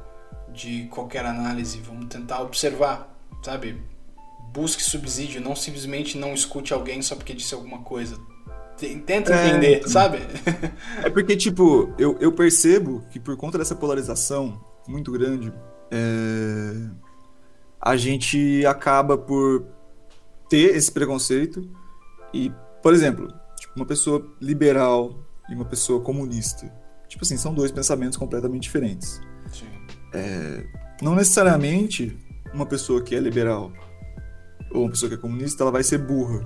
de qualquer análise, vamos tentar observar, sabe? Busque subsídio, não simplesmente não escute alguém só porque disse alguma coisa. Tenta é, entender, é, sabe? É porque, tipo, eu, eu percebo que por conta dessa polarização muito grande, é, a gente acaba por ter esse preconceito e, por exemplo, tipo, uma pessoa liberal e uma pessoa comunista. Tipo assim, são dois pensamentos completamente diferentes. É, não necessariamente uma pessoa que é liberal ou uma pessoa que é comunista, ela vai ser burra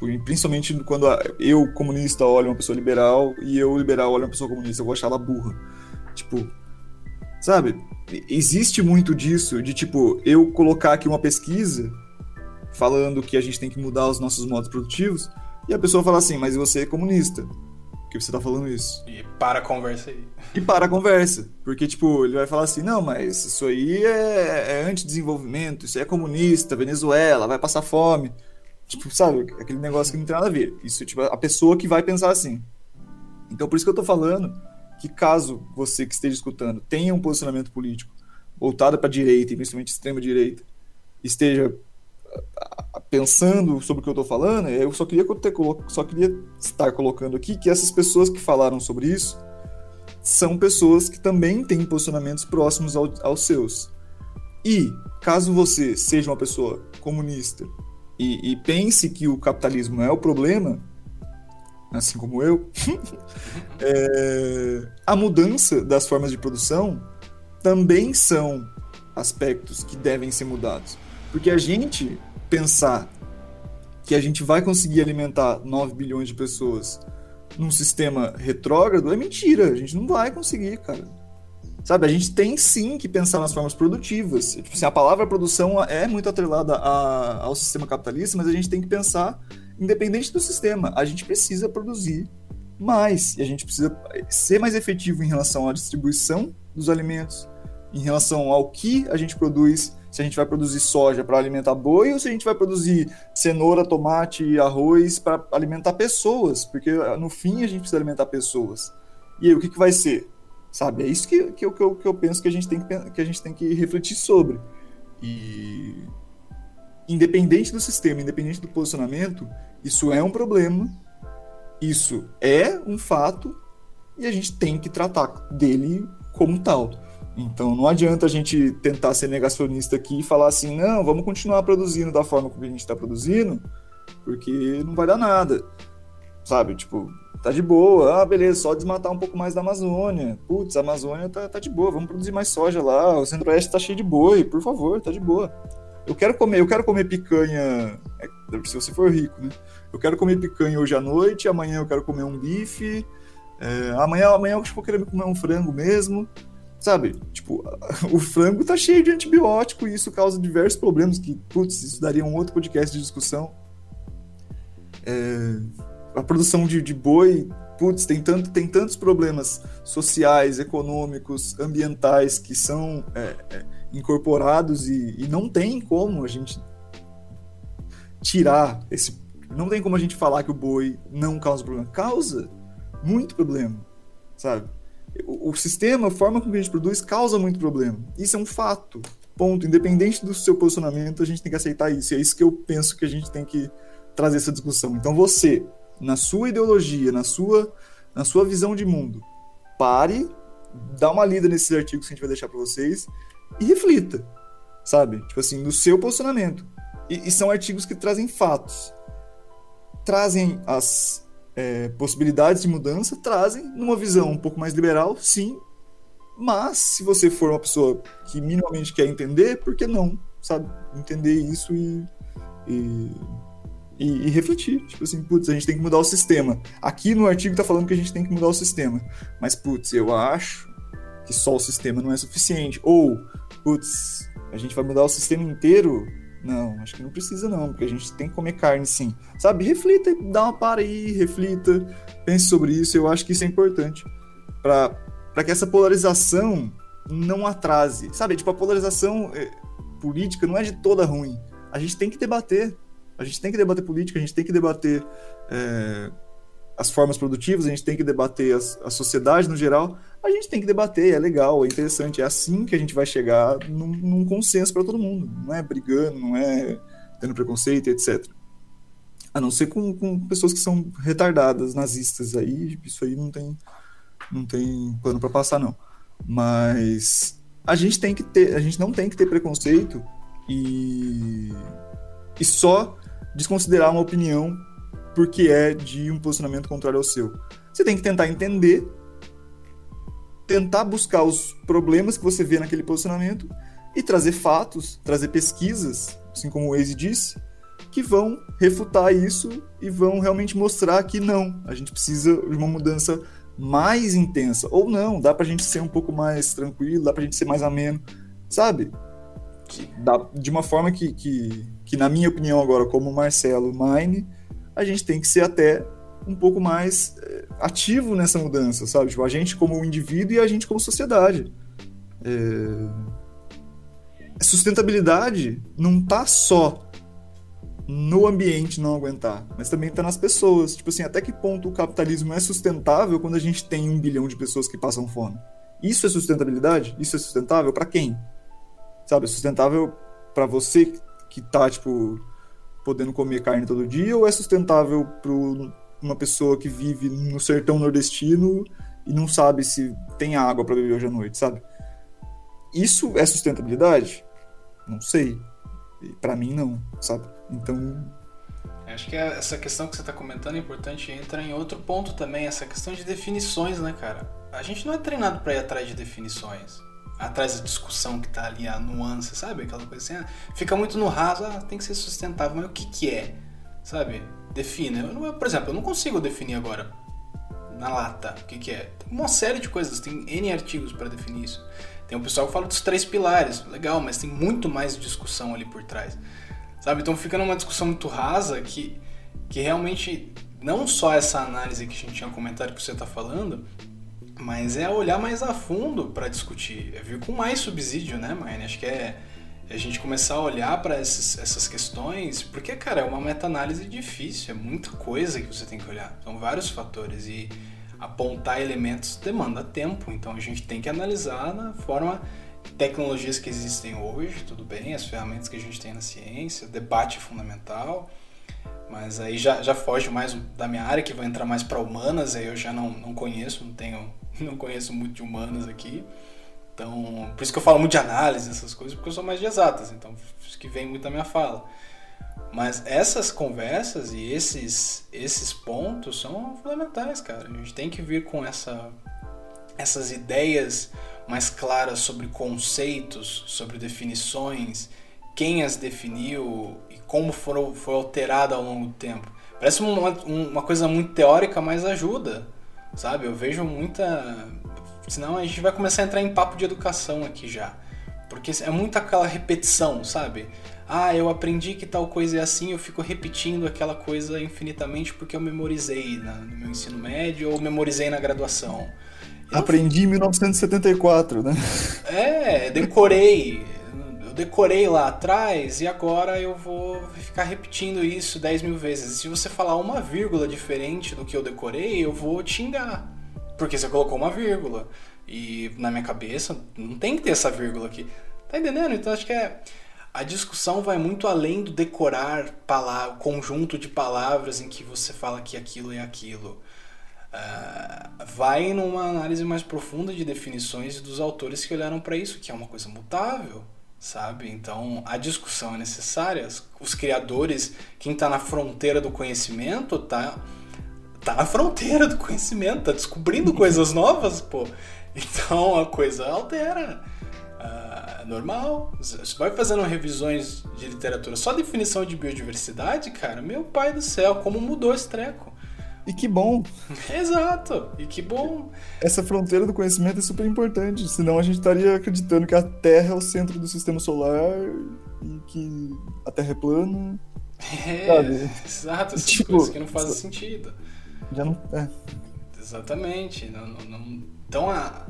Tipo, principalmente quando eu, comunista, olho uma pessoa liberal e eu, liberal, olho uma pessoa comunista, eu vou achar ela burra. Tipo, sabe? Existe muito disso, de tipo, eu colocar aqui uma pesquisa falando que a gente tem que mudar os nossos modos produtivos e a pessoa fala assim, mas você é comunista. Por que você tá falando isso? E para a conversa aí. E para a conversa. Porque, tipo, ele vai falar assim: não, mas isso aí é, é antidesenvolvimento, isso aí é comunista, Venezuela, vai passar fome. Tipo, sabe? Aquele negócio que não tem nada a ver. Isso, tipo, a pessoa que vai pensar assim. Então, por isso que eu tô falando que caso você que esteja escutando tenha um posicionamento político voltado para direita, principalmente extrema direita, esteja pensando sobre o que eu estou falando, eu só queria, ter, só queria estar colocando aqui que essas pessoas que falaram sobre isso são pessoas que também têm posicionamentos próximos ao, aos seus. E caso você seja uma pessoa comunista e, e pense que o capitalismo é o problema, assim como eu, é, a mudança das formas de produção também são aspectos que devem ser mudados. Porque a gente pensar que a gente vai conseguir alimentar 9 bilhões de pessoas num sistema retrógrado é mentira. A gente não vai conseguir, cara. Sabe, a gente tem sim que pensar nas formas produtivas. Tipo assim, a palavra produção é muito atrelada a, ao sistema capitalista, mas a gente tem que pensar, independente do sistema, a gente precisa produzir mais. E a gente precisa ser mais efetivo em relação à distribuição dos alimentos, em relação ao que a gente produz, se a gente vai produzir soja para alimentar boi ou se a gente vai produzir cenoura, tomate arroz para alimentar pessoas, porque no fim a gente precisa alimentar pessoas. E aí, o que, que vai ser? Sabe? É isso que, que, eu, que, eu, que eu penso que a, gente tem que, que a gente tem que refletir sobre. E independente do sistema, independente do posicionamento, isso é um problema, isso é um fato e a gente tem que tratar dele como tal. Então não adianta a gente tentar ser negacionista aqui e falar assim, não, vamos continuar produzindo da forma como a gente está produzindo, porque não vai dar nada. Sabe? Tipo, tá de boa. Ah, beleza, só desmatar um pouco mais da Amazônia. Putz, a Amazônia tá, tá de boa, vamos produzir mais soja lá. O Centro-Oeste tá cheio de boi, por favor, tá de boa. Eu quero comer, eu quero comer picanha, é, se você for rico, né? Eu quero comer picanha hoje à noite, amanhã eu quero comer um bife, é, amanhã, amanhã eu vou querer comer um frango mesmo. Sabe? Tipo, o frango tá cheio de antibiótico e isso causa diversos problemas que, putz, isso daria um outro podcast de discussão. É, a produção de, de boi, putz, tem, tanto, tem tantos problemas sociais, econômicos, ambientais que são é, é, incorporados e, e, não tem como a gente tirar esse. Não tem como a gente falar que o boi não causa problema. Causa muito problema, sabe? O, sistema, a forma como a gente produz, causa muito problema. Isso é um fato. Ponto. Independente do seu posicionamento, a gente tem que aceitar isso. E é isso que eu penso que a gente tem que trazer essa discussão. Então você, na sua ideologia, na sua, na sua visão de mundo, pare, dá uma lida nesses artigos que a gente vai deixar para vocês e reflita, sabe? Tipo assim, no seu posicionamento. E, e são artigos que trazem fatos, trazem as é, possibilidades de mudança, trazem numa visão um pouco mais liberal, sim. Mas se você for uma pessoa que minimamente quer entender, por que não, sabe? Entender isso e, e e, e, refletir. Tipo assim, putz, a gente tem que mudar o sistema. Aqui no artigo tá falando que a gente tem que mudar o sistema. Mas, putz, eu acho que só o sistema não é suficiente. Ou, putz, a gente vai mudar o sistema inteiro? Não, acho que não precisa não, porque a gente tem que comer carne sim. Sabe, reflita, dá uma para aí, reflita, pense sobre isso. Eu acho que isso é importante para que essa polarização não atrase. Sabe, tipo, a polarização eh, política não é de toda ruim. A gente tem que debater. A gente tem que debater política, a gente tem que debater é, as formas produtivas, a gente tem que debater as, a sociedade no geral. A gente tem que debater, é legal, é interessante, é assim que a gente vai chegar num, num consenso para todo mundo. Não é brigando, não é tendo preconceito, etc. A não ser com, com pessoas que são retardadas, nazistas, aí isso aí não tem, não tem pano para passar, não. Mas a gente tem que ter, a gente não tem que ter preconceito e, e só desconsiderar uma opinião porque é de um posicionamento contrário ao seu. Você tem que tentar entender, tentar buscar os problemas que você vê naquele posicionamento e trazer fatos, trazer pesquisas, assim como o Waze disse, que vão refutar isso e vão realmente mostrar que não, a gente precisa de uma mudança mais intensa. Ou não, dá pra gente ser um pouco mais tranquilo, dá pra gente ser mais ameno, sabe? Dá, de uma forma que, que que na minha opinião agora, como Marcelo Mine, a gente tem que ser até um pouco mais eh, ativo nessa mudança, sabe? Tipo, a gente como indivíduo e a gente como sociedade. É... Sustentabilidade não tá só no ambiente não aguentar, mas também tá nas pessoas. Tipo assim, até que ponto o capitalismo é sustentável quando a gente tem um bilhão de pessoas que passam fome? Isso é sustentabilidade? Isso é sustentável para quem? Sabe, é sustentável para você que tá, tipo, podendo comer carne todo dia ou é sustentável para uma pessoa que vive no sertão nordestino e não sabe se tem água para beber hoje à noite, sabe? Isso é sustentabilidade? Não sei. Para mim não, sabe? Então, Acho que essa questão que você está comentando é importante entra em outro ponto também, essa questão de definições, né, cara? A gente não é treinado para ir atrás de definições atrás da discussão que tá ali, a nuance, sabe? Aquela coisa assim, ah, fica muito no raso, ah, tem que ser sustentável, mas o que que é? Sabe? Defina. Eu por exemplo, eu não consigo definir agora na lata o que que é. Tem uma série de coisas, tem N artigos para definir isso. Tem um pessoal que fala dos três pilares, legal, mas tem muito mais discussão ali por trás. Sabe? Então fica numa discussão muito rasa que, que realmente não só essa análise que a gente tinha comentado que você está falando, mas é olhar mais a fundo para discutir, é vir com mais subsídio, né, Maine? Acho que é, é a gente começar a olhar para essas questões, porque, cara, é uma meta-análise difícil, é muita coisa que você tem que olhar, são vários fatores e apontar elementos demanda tempo, então a gente tem que analisar na forma tecnologias que existem hoje, tudo bem, as ferramentas que a gente tem na ciência, debate fundamental, mas aí já, já foge mais da minha área, que vai entrar mais para humanas, aí eu já não, não conheço, não tenho não conheço muito de humanas aqui. Então, por isso que eu falo muito de análise, essas coisas, porque eu sou mais de exatas, então isso que vem muito da minha fala. Mas essas conversas e esses, esses pontos são fundamentais, cara. A gente tem que vir com essa, essas ideias mais claras sobre conceitos, sobre definições, quem as definiu e como foram, foi alterada ao longo do tempo. Parece uma, uma coisa muito teórica, mas ajuda sabe? Eu vejo muita. Senão a gente vai começar a entrar em papo de educação aqui já. Porque é muito aquela repetição, sabe? Ah, eu aprendi que tal coisa é assim, eu fico repetindo aquela coisa infinitamente porque eu memorizei na, no meu ensino médio ou memorizei na graduação. Eu aprendi em 1974, né? É, decorei. Eu decorei lá atrás e agora eu vou ficar repetindo isso 10 mil vezes. Se você falar uma vírgula diferente do que eu decorei, eu vou te xingar. Porque você colocou uma vírgula. E na minha cabeça não tem que ter essa vírgula aqui. Tá entendendo? Então acho que é. A discussão vai muito além do decorar palavra, conjunto de palavras em que você fala que aquilo é aquilo. Uh, vai numa análise mais profunda de definições dos autores que olharam para isso, que é uma coisa mutável, sabe? Então a discussão é necessária. Os criadores, quem está na fronteira do conhecimento, tá, tá na fronteira do conhecimento, tá descobrindo coisas novas, pô. Então a coisa altera. Uh, normal. Você vai fazendo revisões de literatura. Só definição de biodiversidade, cara, meu pai do céu, como mudou esse treco. E que bom. Exato. E que bom. Essa fronteira do conhecimento é super importante, senão a gente estaria acreditando que a Terra é o centro do sistema solar e que a Terra é plana. É, sabe? exato, essas tipo, coisas que não fazem sentido. Já não. É. Exatamente. Não, não, não... Então, a...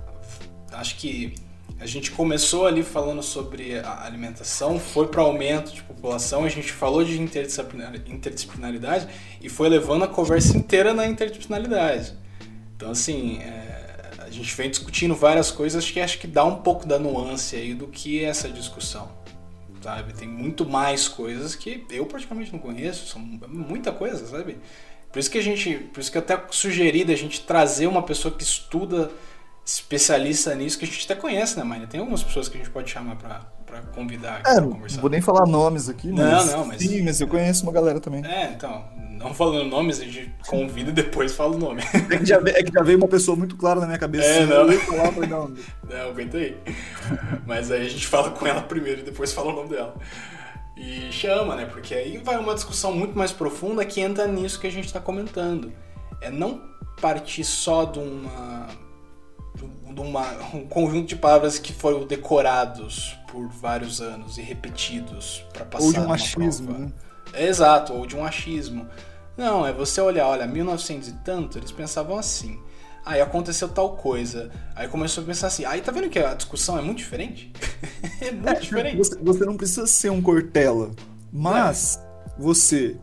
acho que a gente começou ali falando sobre a alimentação, foi para aumento de população, a gente falou de interdisciplinaridade e foi levando a conversa inteira na interdisciplinaridade. Então, assim, é, a gente vem discutindo várias coisas que acho que dá um pouco da nuance aí do que é essa discussão. Sabe? Tem muito mais coisas que eu praticamente não conheço, são muita coisa, sabe? Por isso que a gente, por isso que eu até sugeri da gente trazer uma pessoa que estuda especialista nisso que a gente até conhece, né, Maria? Tem algumas pessoas que a gente pode chamar pra, pra convidar é, pra conversar. Não vou nem falar nomes aqui, mas. Não, não, mas. Sim, mas eu conheço uma galera também. É, então. Não falando nomes, a gente convida e depois fala o nome. É que, já veio, é que já veio uma pessoa muito clara na minha cabeça. É, não. Eu falar, falei, não. não, aguenta aí. Mas aí a gente fala com ela primeiro e depois fala o nome dela. E chama, né? Porque aí vai uma discussão muito mais profunda que entra nisso que a gente está comentando. É não partir só de uma uma, um conjunto de palavras que foram decorados por vários anos e repetidos para passar Ou de um achismo, né? Exato, ou de um achismo. Não, é você olhar, olha, 1900 e tanto, eles pensavam assim. Aí aconteceu tal coisa. Aí começou a pensar assim. Aí tá vendo que a discussão é muito diferente? é muito é, diferente. Você, você, não precisa ser um Cortella, mas é. você,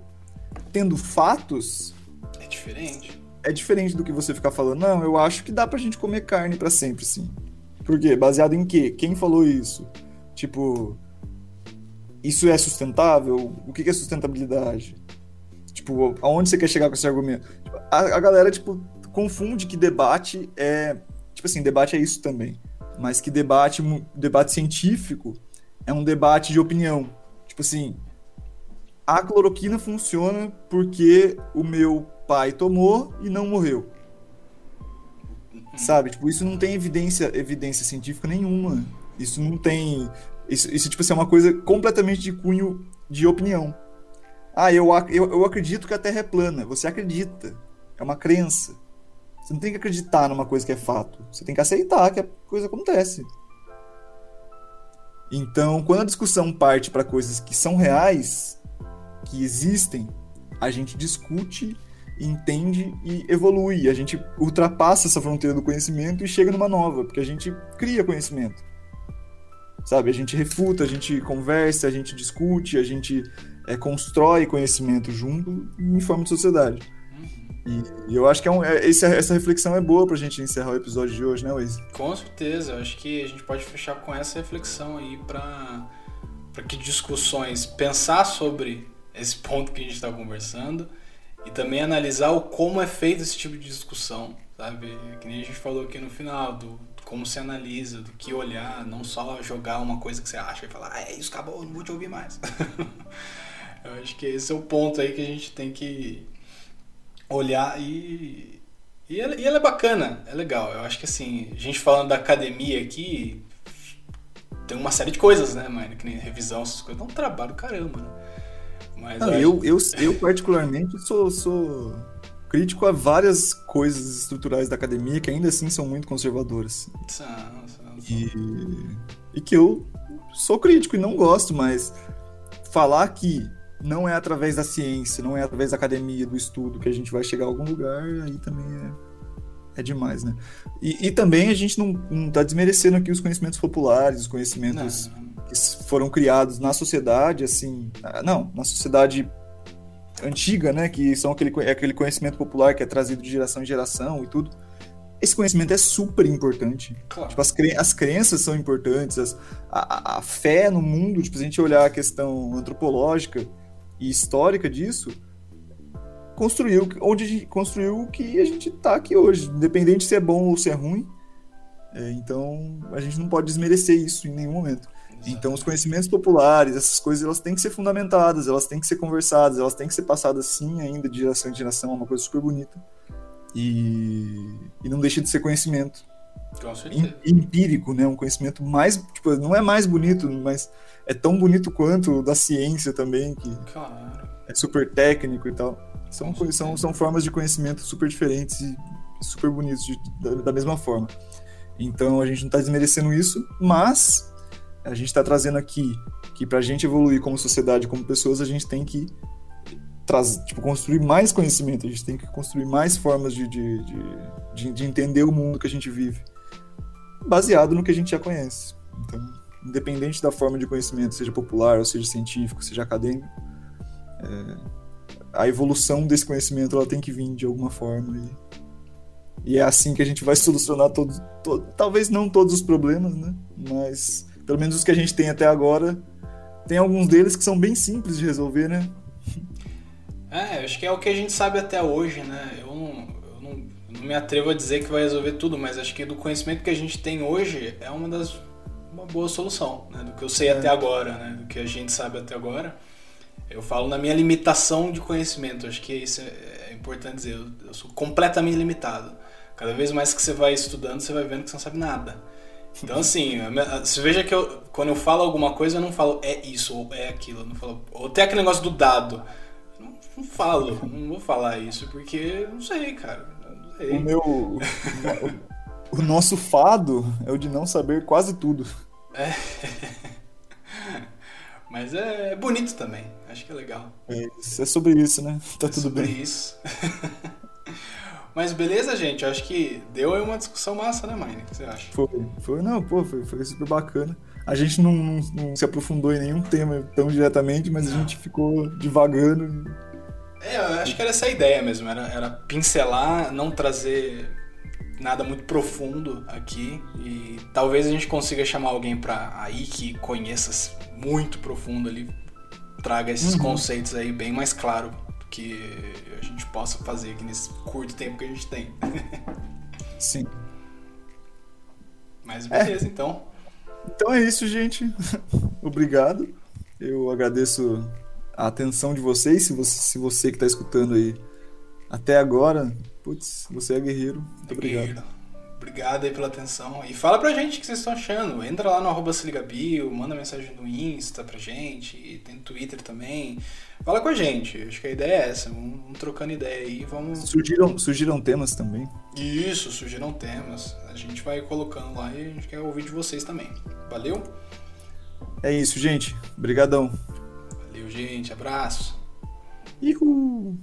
tendo fatos. É diferente é diferente do que você ficar falando, não, eu acho que dá pra gente comer carne para sempre, sim. Por quê? Baseado em quê? Quem falou isso? Tipo, isso é sustentável? O que é sustentabilidade? Tipo, aonde você quer chegar com esse argumento? A, a galera, tipo, confunde que debate é. Tipo assim, debate é isso também. Mas que debate, debate científico é um debate de opinião. Tipo assim, a cloroquina funciona porque o meu pai tomou e não morreu. Sabe? Tipo, isso não tem evidência, evidência científica nenhuma. Isso não tem. Isso, isso tipo assim, é uma coisa completamente de cunho de opinião. Ah, eu, eu, eu acredito que a Terra é plana. Você acredita. É uma crença. Você não tem que acreditar numa coisa que é fato. Você tem que aceitar que a coisa acontece. Então, quando a discussão parte para coisas que são reais, que existem, a gente discute entende e evolui. A gente ultrapassa essa fronteira do conhecimento e chega numa nova, porque a gente cria conhecimento. Sabe? A gente refuta, a gente conversa, a gente discute, a gente é, constrói conhecimento junto em forma de sociedade. E, e eu acho que é um, é, esse, essa reflexão é boa pra gente encerrar o episódio de hoje, né, Luiz? Com certeza. Eu acho que a gente pode fechar com essa reflexão aí pra, pra que discussões, pensar sobre esse ponto que a gente está conversando e também analisar o como é feito esse tipo de discussão, sabe? Que nem a gente falou aqui no final, do como se analisa, do que olhar, não só jogar uma coisa que você acha e falar, ah, é isso, acabou, não vou te ouvir mais. Eu acho que esse é o ponto aí que a gente tem que olhar e. E ela, e ela é bacana, é legal. Eu acho que assim, a gente falando da academia aqui, tem uma série de coisas, né, mano? Que nem revisão, essas coisas. Dá um trabalho caramba, né? Mas Não, eu, eu, eu, particularmente, sou, sou crítico a várias coisas estruturais da academia que ainda assim são muito conservadoras. São, são, são. E, e que eu sou crítico e não gosto, mas falar que não é através da ciência, não é através da academia, do estudo que a gente vai chegar a algum lugar, aí também é, é demais, né? E, e também a gente não, não tá desmerecendo aqui os conhecimentos populares, os conhecimentos. Não que foram criados na sociedade, assim, não, na sociedade antiga, né, que são aquele, é aquele conhecimento popular que é trazido de geração em geração e tudo. Esse conhecimento é super importante. Claro. Tipo, as, cre as crenças são importantes, as, a, a, fé no mundo, tipo, se a gente olhar a questão antropológica e histórica disso, construiu onde a gente construiu o que a gente está aqui hoje, independente se é bom ou se é ruim. É, então, a gente não pode desmerecer isso em nenhum momento. Então, os conhecimentos populares, essas coisas, elas têm que ser fundamentadas, elas têm que ser conversadas, elas têm que ser passadas sim ainda de geração em geração, é uma coisa super bonita. E, e não deixa de ser conhecimento. Com certeza. Empírico, né? Um conhecimento mais, tipo, não é mais bonito, mas é tão bonito quanto o da ciência também, que claro. é super técnico e tal. São, são, são formas de conhecimento super diferentes e super bonitos de, da, da mesma forma. Então a gente não está desmerecendo isso, mas a gente está trazendo aqui que para a gente evoluir como sociedade, como pessoas, a gente tem que tipo, construir mais conhecimento, a gente tem que construir mais formas de, de, de, de, entender o mundo que a gente vive, baseado no que a gente já conhece. Então, independente da forma de conhecimento, seja popular, ou seja científico, seja acadêmico, é, a evolução desse conhecimento ela tem que vir de alguma forma e e é assim que a gente vai solucionar todos, to, talvez não todos os problemas, né? Mas pelo menos os que a gente tem até agora, tem alguns deles que são bem simples de resolver, né? É, acho que é o que a gente sabe até hoje, né? Eu não, eu não, não me atrevo a dizer que vai resolver tudo, mas acho que do conhecimento que a gente tem hoje é uma das uma boa solução, né? Do que eu sei é. até agora, né? Do que a gente sabe até agora. Eu falo na minha limitação de conhecimento. Acho que isso é, é importante dizer. Eu, eu sou completamente limitado. Cada vez mais que você vai estudando, você vai vendo que você não sabe nada. Então, assim, você veja que eu, quando eu falo alguma coisa, eu não falo é isso ou é aquilo. Eu não falo, ou tem aquele negócio do dado. Não, não falo, não vou falar isso, porque não sei, cara. Não sei. O meu. O, o, nosso fado é o de não saber quase tudo. É. Mas é, bonito também. Acho que é legal. É, é sobre isso, né? Tá é tudo sobre bem. isso. Mas beleza, gente. Acho que deu aí uma discussão massa, né, Mine? O que você acha? Foi, foi, não, pô, foi, foi super bacana. A gente não, não, não, se aprofundou em nenhum tema tão diretamente, mas não. a gente ficou divagando. É, eu acho que era essa a ideia mesmo, era, era pincelar, não trazer nada muito profundo aqui e talvez a gente consiga chamar alguém para aí que conheça muito profundo ali, traga esses uhum. conceitos aí bem mais claro que a gente possa fazer aqui nesse curto tempo que a gente tem. Sim. Mas é. beleza, é. então. Então é isso, gente. Obrigado. Eu agradeço a atenção de vocês. Se você, se você que está escutando aí até agora, putz, você é guerreiro. Muito é obrigado. Guerreiro. Obrigado aí pela atenção. E fala pra gente o que vocês estão achando. Entra lá no arroba Bio, manda mensagem no Insta pra gente, e tem Twitter também. Fala com a gente. Acho que a ideia é essa. Vamos, vamos trocando ideia aí. Vamos... Surgiram, surgiram temas também. Isso, surgiram temas. A gente vai colocando lá e a gente quer ouvir de vocês também. Valeu? É isso, gente. Obrigadão. Valeu, gente. Abraço. Uhul.